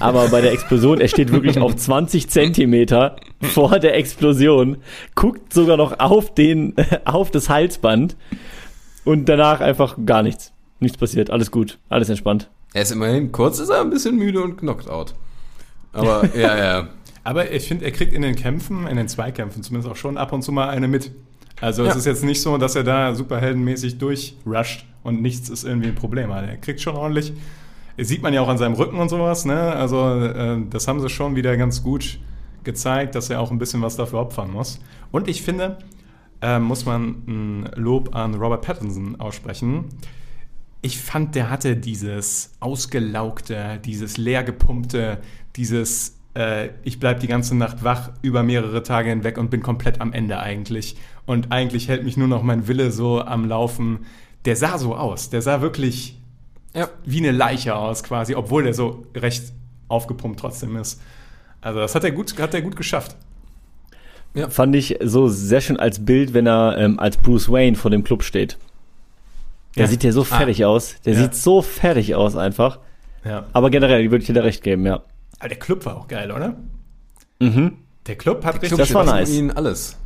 aber bei der Explosion, er steht wirklich auf 20 Zentimeter vor der Explosion, guckt sogar noch auf den, *laughs* auf das Halsband und danach einfach gar nichts. Nichts passiert, alles gut, alles entspannt. Er ist immerhin, kurz ist er ein bisschen müde und knockt out. Aber, *laughs* ja, ja. Aber ich finde, er kriegt in den Kämpfen, in den Zweikämpfen zumindest auch schon ab und zu mal eine mit. Also es Ja. ist jetzt nicht so, dass er da superheldenmäßig durchrusht und nichts ist irgendwie ein Problem. Also er kriegt schon ordentlich. Sieht man ja auch an seinem Rücken und sowas. Ne? Also äh, das haben sie schon wieder ganz gut gezeigt, dass er auch ein bisschen was dafür opfern muss. Und ich finde, äh, muss man ein Lob an Robert Pattinson aussprechen. Ich fand, der hatte dieses ausgelaugte, dieses leergepumpte, dieses äh, ich bleib die ganze Nacht wach über mehrere Tage hinweg und bin komplett am Ende eigentlich. Und eigentlich hält mich nur noch mein Wille so am Laufen. Der sah so aus. Der sah wirklich Ja. wie eine Leiche aus quasi, obwohl der so recht aufgepumpt trotzdem ist. Also das hat er gut, hat er gut geschafft. Fand ich so sehr schön als Bild, wenn er ähm, als Bruce Wayne vor dem Club steht. Der Ja. sieht ja so fertig aus. Der Ja. sieht so fertig aus einfach. Ja. Aber generell würde ich dir da recht geben, ja. Aber der Club war auch geil, oder? Mhm. Der Club hat richtig. Das war nice. ihnen alles.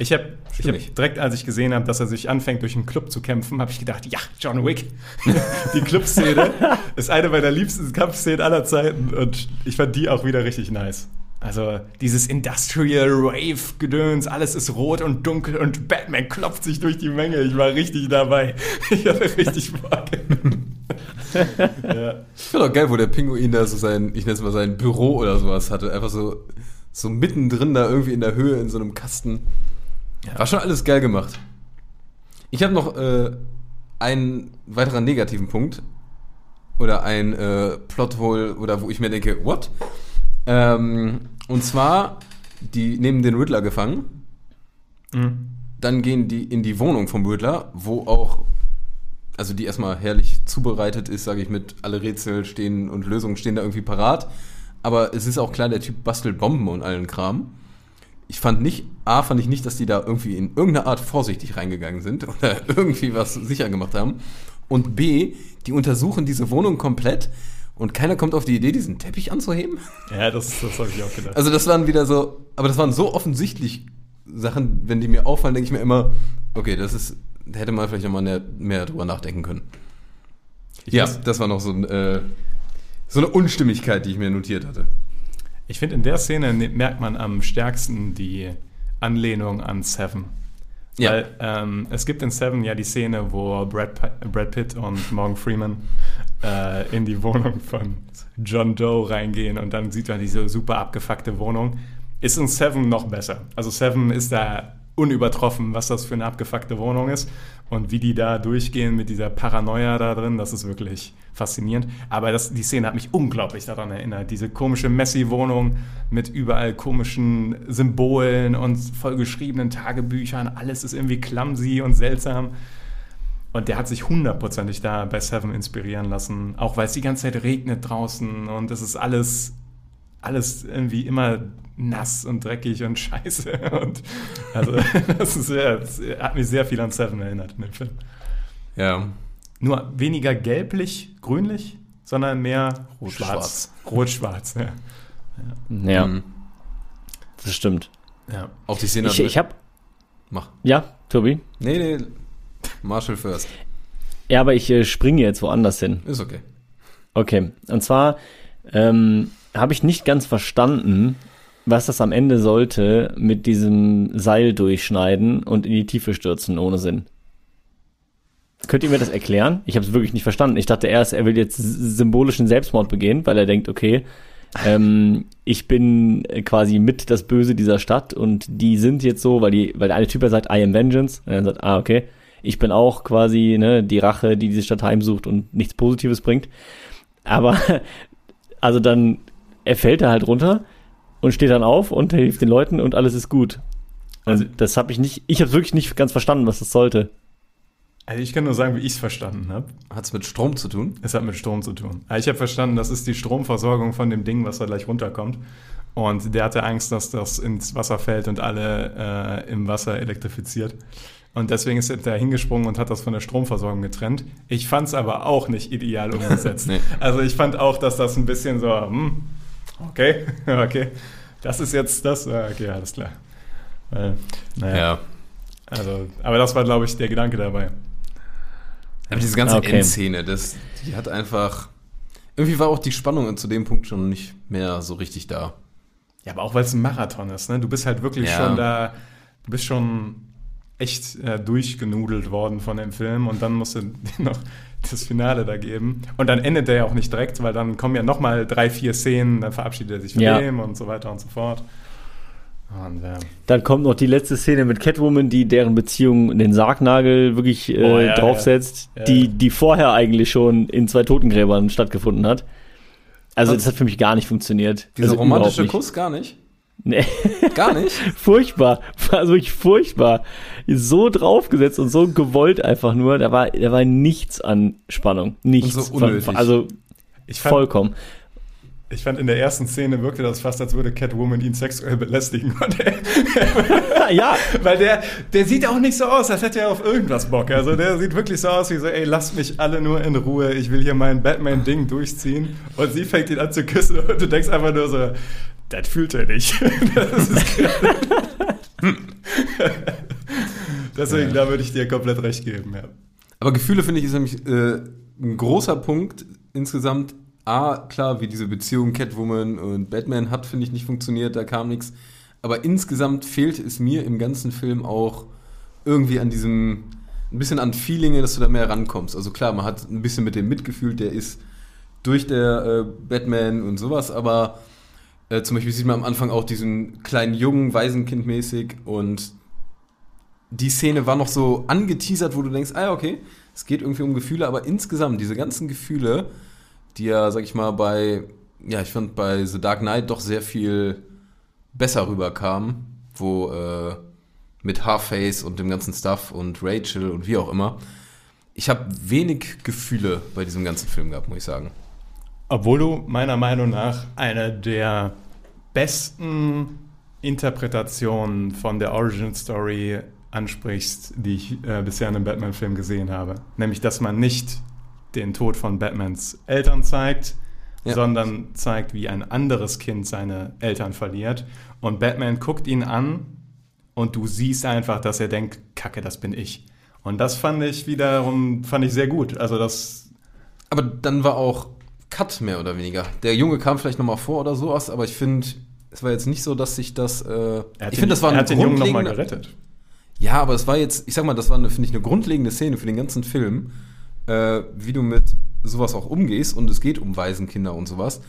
Ich habe hab direkt, als ich gesehen habe, dass er sich anfängt, durch einen Club zu kämpfen, habe ich gedacht, ja, John Wick. *laughs* die Clubszene ist eine meiner liebsten Kampfszenen aller Zeiten und ich fand die auch wieder richtig nice. Also dieses Industrial Rave Gedöns, alles ist rot und dunkel und Batman klopft sich durch die Menge. Ich war richtig dabei. *laughs* Ich hatte richtig Bock. *laughs* ja. Ich finde auch geil, wo der Pinguin da so sein, ich nenne es mal sein Büro oder sowas hatte. Einfach so, so mittendrin da irgendwie in der Höhe in so einem Kasten. War schon alles geil gemacht. Ich habe noch äh, einen weiteren negativen Punkt. Oder ein äh, Plothole, oder wo ich mir denke, what? Ähm, und zwar, die nehmen den Riddler gefangen. Mhm. Dann gehen die in die Wohnung vom Riddler, wo auch, also die erstmal herrlich zubereitet ist, sage ich, mit alle Rätsel stehen und Lösungen stehen da irgendwie parat. Aber es ist auch klar, der Typ bastelt Bomben und allen Kram. Ich fand nicht, A, fand ich nicht, dass die da irgendwie in irgendeiner Art vorsichtig reingegangen sind *laughs* oder irgendwie was sicher gemacht haben. Und B, die untersuchen diese Wohnung komplett und keiner kommt auf die Idee, diesen Teppich anzuheben. Ja, das, das habe ich auch gedacht. Also das waren wieder so, aber das waren so offensichtlich Sachen, wenn die mir auffallen, denke ich mir immer, okay, das ist, da hätte man vielleicht nochmal mehr, mehr drüber nachdenken können. ja, muss- das war noch so, ein, äh, so eine Unstimmigkeit, die ich mir notiert hatte. Ich finde, in der Szene ne- merkt man am stärksten die Anlehnung an Seven. Ja. Weil ähm, es gibt in Seven ja die Szene, wo Brad, Brad Pitt und Morgan Freeman äh, in die Wohnung von John Doe reingehen und dann sieht man diese super abgefuckte Wohnung. Ist in Seven noch besser. Also Seven ist da unübertroffen, was das für eine abgefuckte Wohnung ist und wie die da durchgehen mit dieser Paranoia da drin, das ist wirklich faszinierend. Aber das, die Szene hat mich unglaublich daran erinnert. Diese komische Messi-Wohnung mit überall komischen Symbolen und vollgeschriebenen Tagebüchern. Alles ist irgendwie clumsy und seltsam. Und der hat sich hundertprozentig da bei Seven inspirieren lassen. Auch weil es die ganze Zeit regnet draußen und es ist alles, alles irgendwie immer nass und dreckig und *laughs* scheiße. Und also *laughs* das, ist sehr, das hat mich sehr viel an Seven erinnert in dem Film. Ja. Nur weniger gelblich, grünlich, sondern mehr rot-schwarz. Rot-schwarz, ja. Ja, Mhm. das stimmt. Ja. Auch die Szene. Ich, ich hab. Mach. Ja, Tobi? Nee, nee. Marshall first. Ja, aber ich äh, springe jetzt woanders hin. Ist okay. Okay, und zwar ähm, habe ich nicht ganz verstanden, was das am Ende sollte mit diesem Seil durchschneiden und in die Tiefe stürzen ohne Sinn. Könnt ihr mir das erklären? Ich habe es wirklich nicht verstanden. Ich dachte erst, er will jetzt symbolischen Selbstmord begehen, weil er denkt, okay, ähm, ich bin quasi mit das Böse dieser Stadt und die sind jetzt so, weil die, weil der eine Typ sagt, I am Vengeance, und er sagt, ah, okay, ich bin auch quasi ne, die Rache, die diese Stadt heimsucht und nichts Positives bringt. Aber *laughs* also dann, er fällt da halt runter und steht dann auf und hilft den Leuten und alles ist gut. Und also, das habe ich nicht, ich habe wirklich nicht ganz verstanden, was das sollte. Also ich kann nur sagen, wie ich es verstanden habe. Hat es mit Strom zu tun? Es hat mit Strom zu tun. Also ich habe verstanden, das ist die Stromversorgung von dem Ding, was da gleich runterkommt. Und der hatte Angst, dass das ins Wasser fällt und alle äh, im Wasser elektrifiziert. Und deswegen ist er da hingesprungen und hat das von der Stromversorgung getrennt. Ich fand es aber auch nicht ideal *laughs* umgesetzt. nee. Also ich fand auch, dass das ein bisschen so, hm, okay, *laughs* okay, das ist jetzt das, okay, alles klar. Weil, naja. Ja. Also, aber das war, glaube ich, der Gedanke dabei. Aber diese ganze okay. Endszene, das, die hat einfach. Irgendwie war auch die Spannung zu dem Punkt schon nicht mehr so richtig da. Ja, aber auch weil es ein Marathon ist, ne? Du bist halt wirklich ja. schon da, du bist schon echt äh, durchgenudelt worden von dem Film und dann musst *laughs* du noch das Finale da geben. Und dann endet der ja auch nicht direkt, weil dann kommen ja nochmal drei, vier Szenen, dann verabschiedet er sich von ja. dem und so weiter und so fort. Und, äh, Dann kommt noch die letzte Szene mit Catwoman, die deren Beziehung den Sargnagel wirklich äh, oh, ja, draufsetzt, ja. Ja, die, die vorher eigentlich schon in zwei Totengräbern stattgefunden hat. Also das, das hat für mich gar nicht funktioniert. Dieser also romantische Kuss gar nicht? Nee. Gar nicht? *laughs* furchtbar. War wirklich furchtbar. So draufgesetzt und so gewollt einfach nur. Da war, da war nichts an Spannung. Nichts. Und so unnötig. Von, also ich fand, vollkommen. Ich fand in der ersten Szene wirkte das fast, als würde Catwoman ihn sexuell belästigen. *laughs* ja. Weil der, der sieht auch nicht so aus, als hätte er auf irgendwas Bock. Also der sieht wirklich so aus wie so, ey, lasst mich alle nur in Ruhe, ich will hier mein Batman-Ding durchziehen. Und sie fängt ihn an zu küssen und du denkst einfach nur so, das fühlt er nicht. *laughs* *laughs* Deswegen, ja. da würde ich dir komplett recht geben, ja. Aber Gefühle finde ich ist nämlich äh, ein großer Punkt insgesamt A, klar, wie diese Beziehung Catwoman und Batman hat, finde ich, nicht funktioniert, da kam nichts. Aber insgesamt fehlt es mir im ganzen Film auch irgendwie an diesem, ein bisschen an Feeling, dass du da mehr rankommst. Also klar, man hat ein bisschen mit dem mitgefühlt, der ist durch der äh, Batman und sowas, aber äh, zum Beispiel sieht man am Anfang auch diesen kleinen Jungen, Waisenkind-mäßig und die Szene war noch so angeteasert, wo du denkst, ah ja, okay, es geht irgendwie um Gefühle, aber insgesamt diese ganzen Gefühle die ja, sag ich mal, bei, ja, ich fand bei The Dark Knight doch sehr viel besser rüberkam, wo äh, mit Half-Face und dem ganzen Stuff und Rachel und wie auch immer. Ich habe wenig Gefühle bei diesem ganzen Film gehabt, muss ich sagen. Obwohl du meiner Meinung nach eine der besten Interpretationen von der Origin Story ansprichst, die ich äh, bisher in einem Batman-Film gesehen habe. Nämlich, dass man nicht den Tod von Batmans Eltern zeigt, ja. sondern zeigt, wie ein anderes Kind seine Eltern verliert. Und Batman guckt ihn an und du siehst einfach, dass er denkt, Kacke, das bin ich. Und das fand ich wiederum, fand ich sehr gut. Also das. Aber dann war auch Cut mehr oder weniger. Der Junge kam vielleicht nochmal vor oder sowas, aber ich finde, es war jetzt nicht so, dass sich das. Äh, ich finde, das war er hat den Jungen nochmal gerettet. Ja, aber es war jetzt, ich sag mal, das war, finde ich, eine grundlegende Szene für den ganzen Film äh, wie du mit sowas auch umgehst und es geht um Waisenkinder und sowas.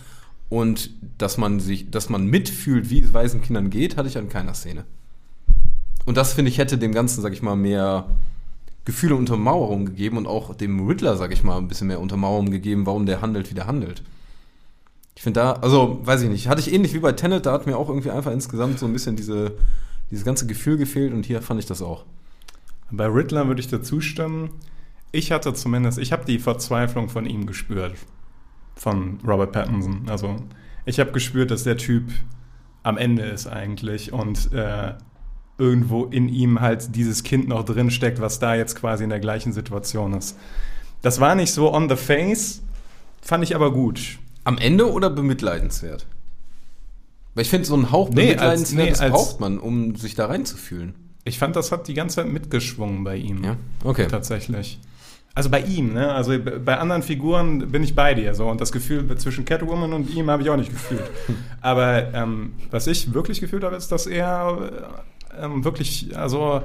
Und dass man sich, dass man mitfühlt, wie es Waisenkindern geht, hatte ich an keiner Szene. Und das, finde ich, hätte dem Ganzen, sag ich mal, mehr Gefühle Untermauerung gegeben und auch dem Riddler, sag ich mal, ein bisschen mehr Untermauerung gegeben, warum der handelt, wie der handelt. Ich finde da, also, weiß ich nicht, hatte ich ähnlich wie bei Tenet, da hat mir auch irgendwie einfach insgesamt so ein bisschen diese, dieses ganze Gefühl gefehlt und hier fand ich das auch. Bei Riddler würde ich dazu stimmen ich hatte zumindest, ich habe die Verzweiflung von ihm gespürt, von Robert Pattinson. Also ich habe gespürt, dass der Typ am Ende ist eigentlich und äh, irgendwo in ihm halt dieses Kind noch drin steckt, was da jetzt quasi in der gleichen Situation ist. Das war nicht so on the face, fand ich aber gut. Am Ende oder bemitleidenswert? Weil ich finde, so einen Hauch Nee, bemitleidenswert, nee, braucht man, um sich da reinzufühlen. Ich fand, das hat die ganze Zeit mitgeschwungen bei ihm. Ja, okay. Tatsächlich. Also bei ihm, ne? Also bei anderen Figuren bin ich bei dir. So. Und das Gefühl zwischen Catwoman und ihm habe ich auch nicht gefühlt. *laughs* Aber ähm, was ich wirklich gefühlt habe, ist, dass er äh, ähm, wirklich, also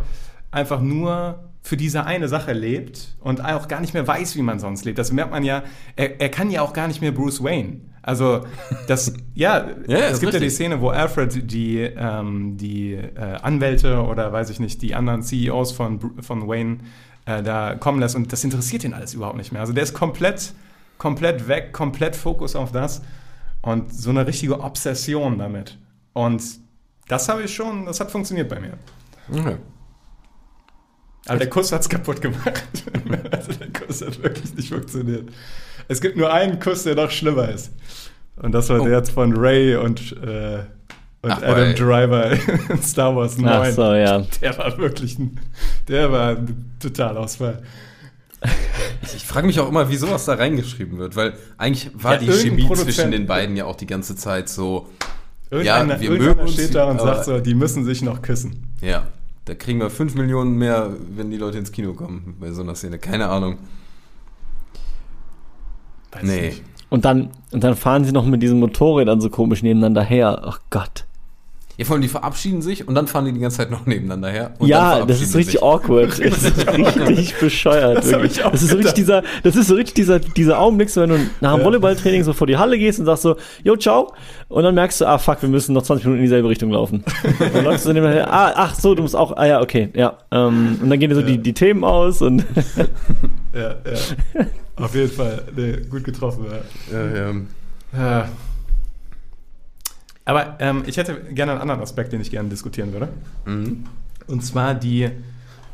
einfach nur für diese eine Sache lebt und auch gar nicht mehr weiß, wie man sonst lebt. Das merkt man ja, er, er kann ja auch gar nicht mehr Bruce Wayne. Also das, *laughs* ja, Ja, es gibt ja die richtig. Szene, wo Alfred die, ähm, die äh, Anwälte oder weiß ich nicht, die anderen CEOs von, von Wayne äh, da kommen lässt und das interessiert ihn alles überhaupt nicht mehr. Also der ist komplett, komplett weg, komplett Fokus auf das und so eine richtige Obsession damit. Und das habe ich schon, das hat funktioniert bei mir. okay. Aber der Kuss hat es kaputt gemacht. *laughs* also der Kuss hat wirklich nicht funktioniert. Es gibt nur einen Kuss, der noch schlimmer ist. Und das war Oh. der jetzt von Ray und, äh, und Ach, Adam bei- Driver in Star Wars 9. Ach so, ja. Der war wirklich ein, der war ein Totalausfall. Ich frage mich auch immer, wie sowas da reingeschrieben wird, weil eigentlich war Ja, die Chemie zwischen den beiden ja auch die ganze Zeit so, Irgendeiner, Ja, wir irgendeiner mögen uns, steht da und aber- sagt so, die müssen sich noch küssen. ja, da kriegen wir 5 Millionen mehr, wenn die Leute ins Kino kommen bei so einer Szene. Keine Ahnung. Weiß Nee. nicht. Und dann, und dann fahren sie noch mit diesen Motorrädern so komisch nebeneinander her. Ach Gott. Ja, vor allem, die verabschieden sich und dann fahren die die ganze Zeit noch nebeneinander her. Und dann ja, das ist richtig sich. awkward. *laughs* Das ist richtig bescheuert. Das wirklich. ich auch Das ist so richtig dieser, das ist so richtig dieser, dieser Augenblick, so wenn du nach dem Ja. Volleyballtraining so vor die Halle gehst und sagst so, yo, ciao. Und dann merkst du, ah, fuck, wir müssen noch 20 Minuten in dieselbe Richtung laufen. Und *laughs* dann läufst du nebenher, ah, ach so, du musst auch, ah ja, okay, ja. Ähm, und dann gehen dir so Ja. die, die Themen aus und *laughs* Ja, ja. Auf jeden Fall. Nee, gut getroffen. Ja. Ja, ja. Ja. Aber ähm, ich hätte gerne einen anderen Aspekt, den ich gerne diskutieren würde. Mhm. Und zwar die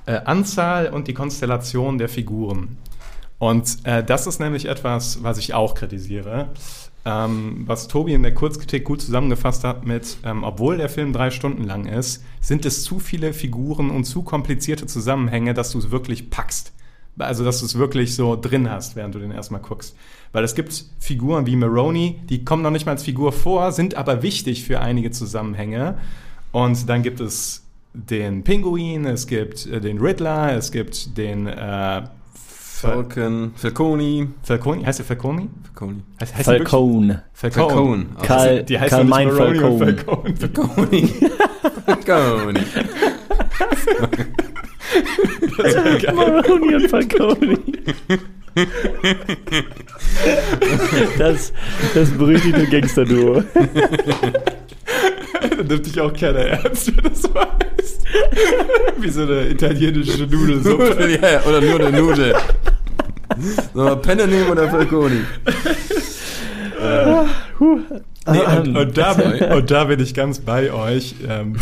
äh, Anzahl und die Konstellation der Figuren. Und äh, das ist nämlich etwas, was ich auch kritisiere. Ähm, was Tobi in der Kurzkritik gut zusammengefasst hat mit, ähm, obwohl der Film drei Stunden lang ist, sind es zu viele Figuren und zu komplizierte Zusammenhänge, dass du es wirklich packst. Also, dass du es wirklich so drin hast, während du den erstmal guckst. Weil es gibt Figuren wie Maroney, die kommen noch nicht mal als Figur vor, sind aber wichtig für einige Zusammenhänge. Und dann gibt es den Pinguin, es gibt äh, den Riddler, es gibt den äh, Fal Falcon, Falconi, Falconi. Heißt der Falconi? Falconi. Heißt, heißt Falcone. Falcone. Falcone. Karl- die heißt Karl Mein Maroney und Falcone. Falcone. Falconi. Falconi. *laughs* Maroni und *laughs* Falcone. *laughs* Das, das berüchtigte Gangster-Duo. Da nimmt dich auch keiner ernst, wenn das so heißt. Wie so eine italienische Nudelsuppe. *laughs* ja, ja, oder nur eine Nudel. Sollen wir Penne nehmen oder Falconi? Nee, und, und, da, und da bin ich ganz bei euch. Ähm,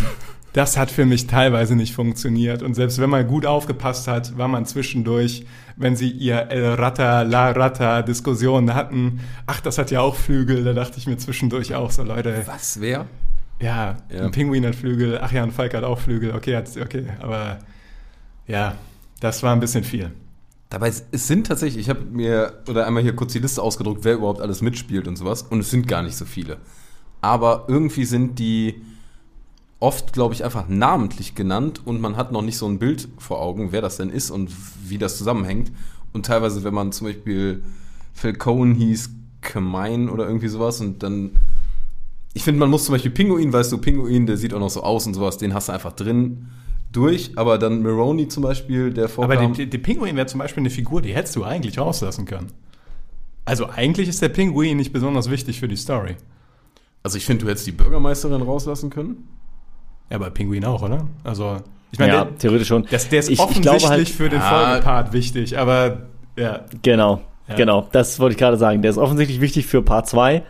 das hat für mich teilweise nicht funktioniert. Und selbst wenn man gut aufgepasst hat, war man zwischendurch, wenn sie ihr El Rata, La Rata Diskussion hatten, ach, das hat ja auch Flügel, da dachte ich mir zwischendurch auch so, Leute, Was, wer? ja, Ja. ein Pinguin hat Flügel, ach ja, ein Falk hat auch Flügel, okay, okay, aber ja, das war ein bisschen viel. Dabei, es sind tatsächlich, ich habe mir, oder einmal hier kurz die Liste ausgedruckt, wer überhaupt alles mitspielt und sowas. Und es sind gar nicht so viele. Aber irgendwie sind die oft, glaube ich, einfach namentlich genannt und man hat noch nicht so ein Bild vor Augen, wer das denn ist und wie das zusammenhängt. Und teilweise, wenn man zum Beispiel Phil Cohen hieß, Kemein oder irgendwie sowas und dann. Ich finde, man muss zum Beispiel Pinguin, weißt du, Pinguin, der sieht auch noch so aus und sowas, den hast du einfach drin durch. Aber dann Maroney zum Beispiel, der vorkam. Aber die Pinguin wäre zum Beispiel eine Figur, die hättest du eigentlich rauslassen können. Also eigentlich ist der Pinguin nicht besonders wichtig für die Story. Also ich finde, du hättest die Bürgermeisterin rauslassen können. Ja, aber Pinguin auch, oder? Also, ich meine, Ja, der, theoretisch schon. das, der ist Ich- ich offensichtlich glaube halt- für den Ja. Folgepart wichtig, aber ja. Genau, Ja. genau. Das wollte ich gerade sagen. Der ist offensichtlich wichtig für Part 2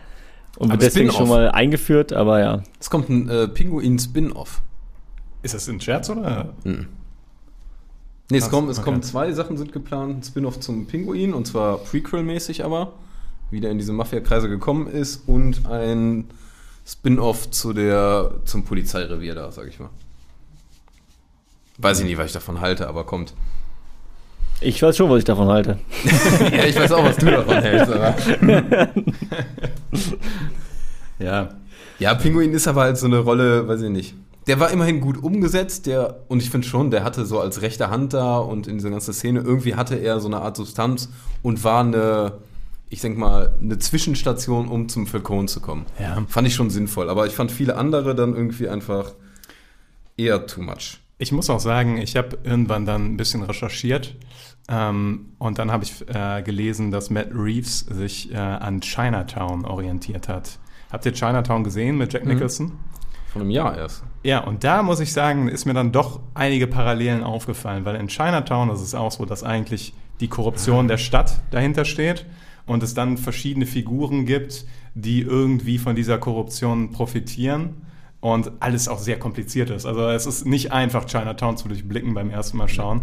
und Aber wird deswegen Spin-off. schon mal eingeführt, aber ja. Es kommt ein äh, Pinguin-Spin-Off. Ist das ein Scherz oder? Nee, es, Krass, kommen, es okay. kommen zwei Sachen sind geplant. Ein Spin-off zum Pinguin, und zwar Prequel-mäßig aber, wie der in diese Mafia-Kreise gekommen ist, und ein Spin-off zu der, zum Polizeirevier da, sag ich mal. Weiß ich nicht, was ich davon halte, aber kommt. Ich weiß schon, was ich davon halte. *laughs* ja, ich weiß auch, was du davon hältst, aber. *laughs* Ja. Ja, Pinguin ist aber halt so eine Rolle, weiß ich nicht. Der war immerhin gut umgesetzt, der, und ich finde schon, der hatte so als rechte Hand da und in dieser ganzen Szene, irgendwie hatte er so eine Art Substanz und war eine, ich denke mal, eine Zwischenstation, um zum Falcon zu kommen. Ja. Fand ich schon sinnvoll, aber ich fand viele andere dann irgendwie einfach eher too much. Ich muss auch sagen, ich habe irgendwann dann ein bisschen recherchiert ähm, und dann habe ich äh, gelesen, dass Matt Reeves sich äh, an Chinatown orientiert hat. Habt ihr Chinatown gesehen mit Jack Nicholson? Von einem Jahr erst. Ja, und da muss ich sagen, ist mir dann doch einige Parallelen aufgefallen, weil in Chinatown ist es auch so, dass eigentlich die Korruption der Stadt dahinter steht und es dann verschiedene Figuren gibt, die irgendwie von dieser Korruption profitieren und alles auch sehr kompliziert ist. Also es ist nicht einfach, Chinatown zu durchblicken beim ersten Mal schauen.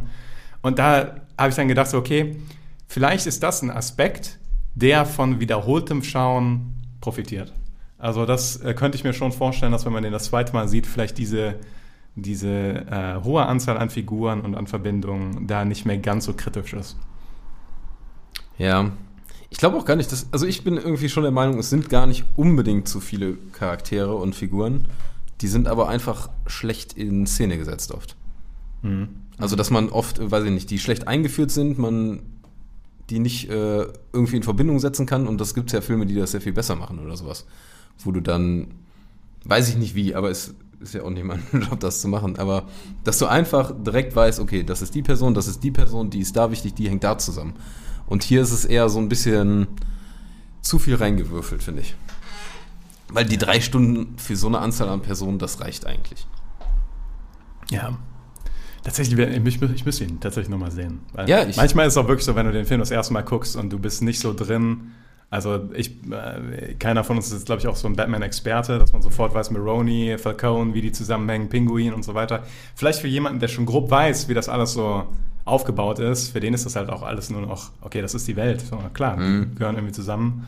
Und da habe ich dann gedacht, okay, vielleicht ist das ein Aspekt, der von wiederholtem Schauen profitiert. Also das äh, könnte ich mir schon vorstellen, dass wenn man den das zweite Mal sieht, vielleicht diese, diese äh, hohe Anzahl an Figuren und an Verbindungen da nicht mehr ganz so kritisch ist. Ja. Ich glaube auch gar nicht, dass, also ich bin irgendwie schon der Meinung, es sind gar nicht unbedingt zu viele Charaktere und Figuren. Die sind aber einfach schlecht in Szene gesetzt oft. Mhm. Also, dass man oft, weiß ich nicht, die schlecht eingeführt sind, man die nicht äh, irgendwie in Verbindung setzen kann. Und das gibt es ja Filme, die das sehr viel besser machen oder sowas. Wo du dann, weiß ich nicht wie, aber es ist ja auch nicht mein *laughs* Job, das zu machen. Aber dass du einfach direkt weißt, okay, das ist die Person, das ist die Person, die ist da wichtig, die hängt da zusammen. Und hier ist es eher so ein bisschen zu viel reingewürfelt, finde ich. Weil die drei Stunden für so eine Anzahl an Personen, das reicht eigentlich. Ja. Tatsächlich, ich, ich müsste ihn tatsächlich nochmal sehen. Weil Ja, ich- manchmal ist es auch wirklich so, wenn du den Film das erste Mal guckst und du bist nicht so drin. Also ich, äh, keiner von uns ist, glaube ich, auch so ein Batman-Experte, dass man sofort weiß, Maroni, Falcone, wie die zusammenhängen, Pinguin und so weiter. Vielleicht für jemanden, der schon grob weiß, wie das alles so aufgebaut ist, für den ist das halt auch alles nur noch, okay, das ist die Welt. So, klar, Mhm. die gehören irgendwie zusammen.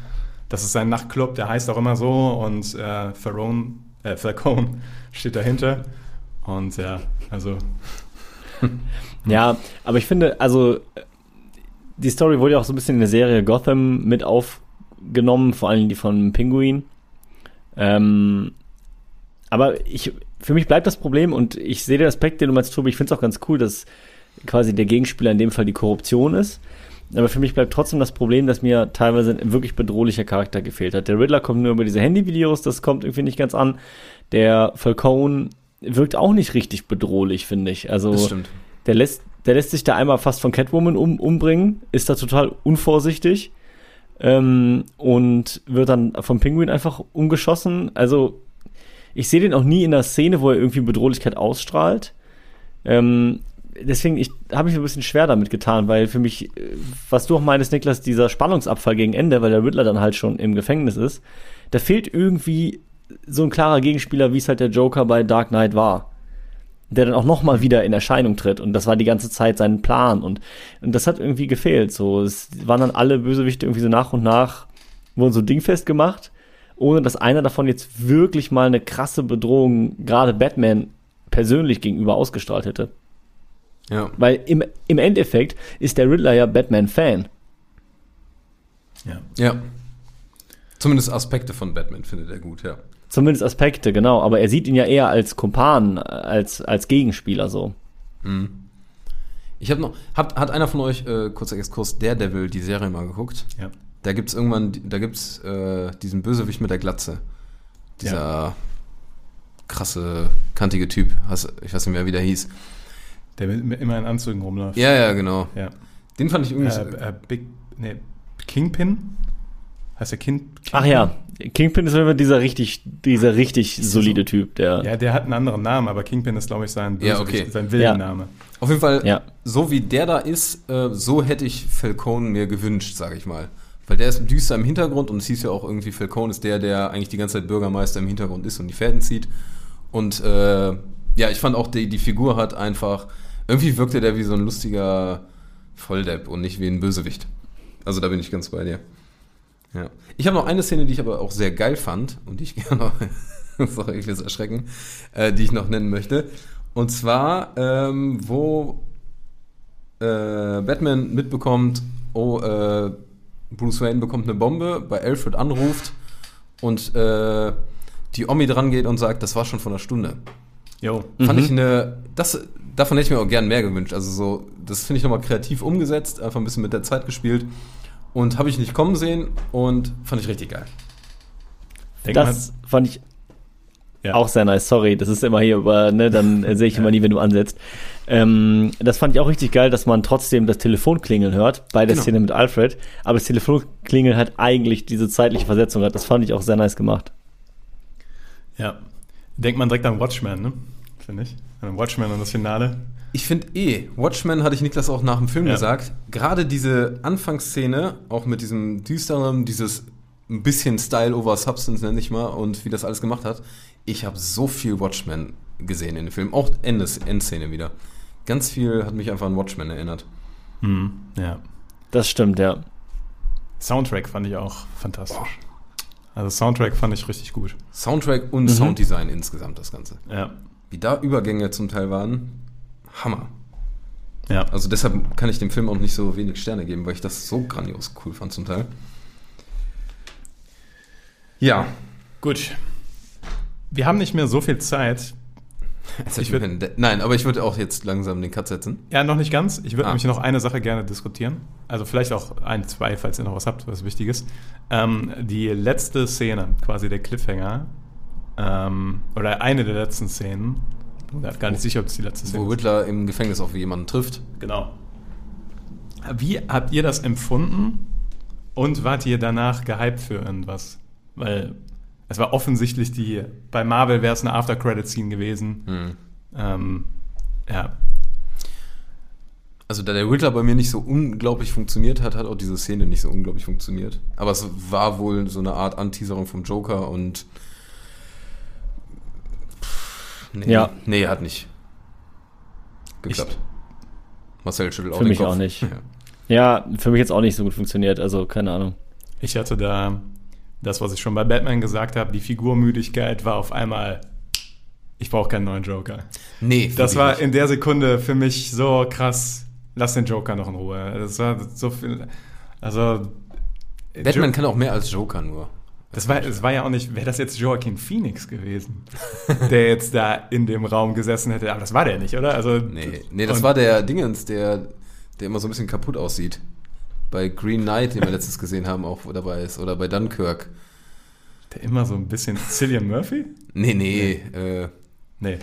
Das ist sein Nachtclub, der heißt auch immer so und äh, Falcone, äh, Falcone *laughs* steht dahinter. Und ja, also *laughs* Ja, aber ich finde, also die Story wurde ja auch so ein bisschen in der Serie Gotham mit aufgenommen, vor allem die von Pinguin. Ähm, aber ich, für mich bleibt das Problem und ich sehe den Aspekt, den du meinst, Tobi, ich finde es auch ganz cool, dass quasi der Gegenspieler in dem Fall die Korruption ist. Aber für mich bleibt trotzdem das Problem, dass mir teilweise ein wirklich bedrohlicher Charakter gefehlt hat. Der Riddler kommt nur über diese Handyvideos, das kommt irgendwie nicht ganz an. Der Falcone wirkt auch nicht richtig bedrohlich, finde ich. Also Das stimmt. der lässt, der lässt sich da einmal fast von Catwoman um, umbringen, ist da total unvorsichtig ähm, und wird dann vom Pinguin einfach umgeschossen. Also ich sehe den auch nie in der Szene, wo er irgendwie Bedrohlichkeit ausstrahlt. Ähm, deswegen ich, habe ich mir ein bisschen schwer damit getan, weil für mich, äh, was du auch meinst, Niklas, dieser Spannungsabfall gegen Ende, weil der Riddler dann halt schon im Gefängnis ist, da fehlt irgendwie so ein klarer Gegenspieler, wie es halt der Joker bei Dark Knight war der dann auch noch mal wieder in Erscheinung tritt. Und das war die ganze Zeit sein Plan. Und, und das hat irgendwie gefehlt. So es waren dann alle Bösewichte irgendwie so nach und nach wurden so dingfest gemacht ohne dass einer davon jetzt wirklich mal eine krasse Bedrohung gerade Batman persönlich gegenüber ausgestrahlt hätte Ja. weil im, im Endeffekt ist der Riddler ja Batman Fan ja. Ja. Zumindest Aspekte von Batman findet er gut, ja. zumindest Aspekte genau aber er sieht ihn ja eher als Kumpan als als Gegenspieler so Ich habe noch, hat, hat einer von euch, äh, kurzer Exkurs, Daredevil, die Serie mal geguckt? ja. Da gibt's irgendwann, da gibt's äh, diesen Bösewicht mit der Glatze. Dieser krasse, kantige Typ. Ich weiß nicht mehr, wie der hieß. Der immer in Anzügen rumläuft. Ja, ja, genau. ja. Den fand ich irgendwie. Äh, äh, Big, nee, Kingpin? Heißt der Kin Kingpin? ach ja Kingpin ist immer dieser richtig dieser richtig solide Typ der Ja, der hat einen anderen Namen, aber Kingpin ist, glaube ich, sein, Ja, okay. sein Villenname. auf jeden Fall, Ja. so wie der da ist, äh, so hätte ich Falcone mir gewünscht, sage ich mal. Weil der ist düster im Hintergrund und es hieß ja auch irgendwie, Falcone ist der, der eigentlich die ganze Zeit Bürgermeister im Hintergrund ist und die Fäden zieht. Und äh, ja, ich fand auch, die, die Figur hat einfach, irgendwie wirkte der wie so ein lustiger Volldepp und nicht wie ein Bösewicht. Also da bin ich ganz bei dir. Ja. Ich habe noch eine Szene, die ich aber auch sehr geil fand und die ich *laughs* gerne noch, sorry, ich will erschrecken, äh, die ich noch nennen möchte. Und zwar, ähm, wo äh, Batman mitbekommt, oh, äh, Bruce Wayne bekommt eine Bombe, bei Alfred anruft und äh, die Omi dran geht und sagt, das war schon vor einer Stunde. Jo. Fand ich eine, das, davon hätte ich mir auch gern mehr gewünscht. Also so, das finde ich nochmal kreativ umgesetzt, einfach ein bisschen mit der Zeit gespielt und habe ich nicht kommen sehen und fand ich richtig geil. Denk Das fand ich Ja. auch sehr nice. Sorry, das ist immer hier über, ne, dann äh, *laughs* sehe ich immer nie, wenn du ansetzt. Ähm, das fand ich auch richtig geil, dass man trotzdem das Telefon klingeln hört bei der Genau. Szene mit Alfred. Aber das Telefonklingeln hat eigentlich diese zeitliche Versetzung hat. Das fand ich auch sehr nice gemacht. Ja. Denkt man direkt an Watchmen, ne? Finde ich. An Watchmen und das Finale. Ich finde eh, Watchmen hatte ich Niklas auch nach dem Film Ja. gesagt, gerade diese Anfangsszene, auch mit diesem düsteren, dieses ein bisschen Style over Substance nenne ich mal und wie das alles gemacht hat. Ich habe so viel Watchmen gesehen in dem Film, auch Ende, Endszene wieder. Ganz viel hat mich einfach an Watchmen erinnert. Mhm. Ja. Das stimmt, ja. Soundtrack fand ich auch fantastisch. Also Soundtrack fand ich richtig gut. Soundtrack und Sounddesign insgesamt das Ganze. Ja. Wie da Übergänge zum Teil waren, Hammer. Ja. Also deshalb kann ich dem Film auch nicht so wenig Sterne geben, weil ich das so grandios cool fand zum Teil. Ja. Gut. Wir haben nicht mehr so viel Zeit. Ich ich würd- würd, nein, aber ich würde auch jetzt langsam den Cut setzen. Ja, noch nicht ganz. Ich würde Ah. nämlich noch eine Sache gerne diskutieren. Also vielleicht auch ein, zwei, falls ihr noch was habt, was wichtig ist. Ähm, die letzte Szene, quasi der Cliffhanger, ähm, oder eine der letzten Szenen, ich bin gar nicht sicher, ob es die letzte Szene Wo ist. Riddler im Gefängnis auf jemanden trifft. Genau. Wie habt ihr das empfunden und wart ihr danach gehypt für irgendwas? Weil es war offensichtlich die, bei Marvel wäre es eine After-Credit-Scene gewesen. Hm. Ähm, ja, Also da der Riddler bei mir nicht so unglaublich funktioniert hat, hat auch diese Szene nicht so unglaublich funktioniert. Aber es war wohl so eine Art Anteaserung vom Joker und nee, Ja. nee, hat nicht geklappt. Marcel schüttelt auch Für den mich Kopf. auch nicht. *laughs* Ja. Ja, für mich jetzt auch nicht so gut funktioniert. Also, keine Ahnung. Ich hatte da das, was ich schon bei Batman gesagt habe, die Figurmüdigkeit war auf einmal, ich brauche keinen neuen Joker. Nee, Das war nicht. in der Sekunde für mich so krass, lass den Joker noch in Ruhe. Das war so viel, also... Batman Jo- kann auch mehr als Joker nur. das war, es war ja auch nicht, wäre das jetzt Joaquin Phoenix gewesen, *laughs* der jetzt da in dem Raum gesessen hätte, aber das war der nicht, oder? Also, Nee, nee das war der Dingens, der, der immer so ein bisschen kaputt aussieht. Bei Green Knight, den wir letztens gesehen haben, auch dabei ist. Oder bei Dunkirk. Der immer so ein bisschen, Cillian Murphy? Nee, nee. Äh, Nee.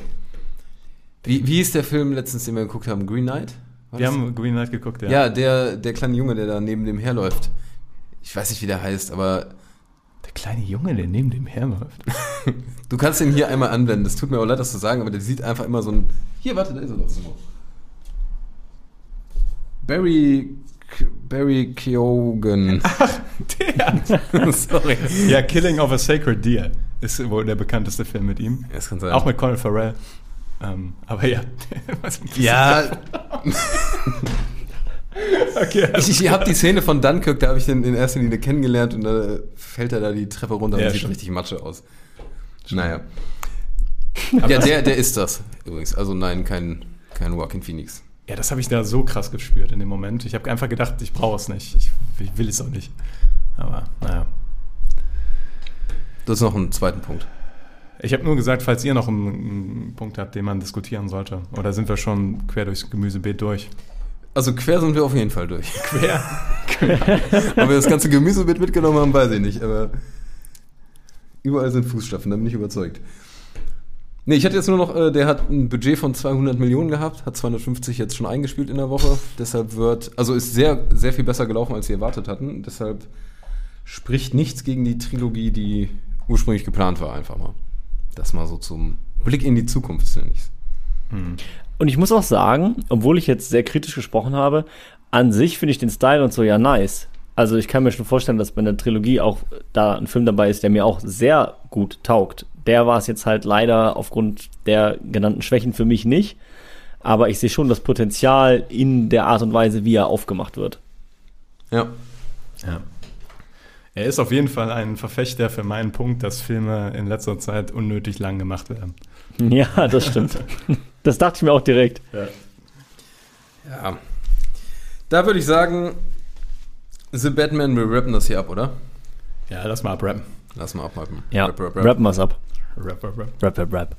wie, wie ist der Film letztens, den wir geguckt haben? Green Knight? War Wir das? haben Green Knight geguckt, ja. ja, der, der kleine Junge, der da neben dem herläuft. Ich weiß nicht, wie der heißt, aber Der kleine Junge, der neben dem herläuft. *laughs* du kannst den hier einmal anwenden. Das tut mir auch leid, das zu sagen, aber der sieht einfach immer so ein. Hier, warte, da ist er doch so. Barry. Barry Keoghan. *laughs* Der. *laughs* Sorry. ja, Killing of a Sacred Deer ist wohl der bekannteste Film mit ihm. Das kann sein. Auch mit Colin Farrell. Ähm, aber ja. Was- Ja, *laughs* okay. ich, ich habe die Szene von Dunkirk, da habe ich den in erster Linie kennengelernt und da fällt er da die Treppe runter Ja, und sieht stimmt. richtig Matsche aus. Naja. Ja, der, der ist das übrigens. Also nein, kein, kein Joaquin Phoenix. Ja, das habe ich da so krass gespürt in dem Moment. Ich habe einfach gedacht, ich brauche es nicht. Ich, ich will es auch nicht. Aber naja. Du hast noch einen zweiten Punkt. Ich habe nur gesagt, falls ihr noch einen, einen Punkt habt, den man diskutieren sollte. Oder sind wir schon quer durchs Gemüsebeet durch? Also quer sind wir auf jeden Fall durch. *laughs* Quer? Ob wir das ganze Gemüsebeet mitgenommen haben, weiß ich nicht, aber überall sind Fußstapfen, da bin ich überzeugt. Nee, ich hatte jetzt nur noch, äh, der hat ein Budget von 200 Millionen gehabt, hat 250 jetzt schon eingespielt in der Woche. Deshalb wird, also ist sehr, sehr viel besser gelaufen, als sie erwartet hatten. Deshalb spricht nichts gegen die Trilogie, die ursprünglich geplant war, einfach mal. Das mal so zum Blick in die Zukunft, nenne ich's. Und ich muss auch sagen, obwohl ich jetzt sehr kritisch gesprochen habe, an sich finde ich den Style und so ja nice. Also ich kann mir schon vorstellen, dass bei einer Trilogie auch da ein Film dabei ist, der mir auch sehr gut taugt. Der war es jetzt halt leider aufgrund der genannten Schwächen für mich nicht. Aber ich sehe schon das Potenzial in der Art und Weise, wie er aufgemacht wird. Ja. Ja. Er ist auf jeden Fall ein Verfechter für meinen Punkt, dass Filme in letzter Zeit unnötig lang gemacht werden. *laughs* Ja, das stimmt. *laughs* Das dachte ich mir auch direkt. Ja. Da würde ich sagen, The Batman, wir rappen das hier ab, oder? Ja, lass mal abrappen. Lass mal abmappen. Ja, Rap, rap, rappen wir's ab. Rep, rep, rep. Rep, rep, rep.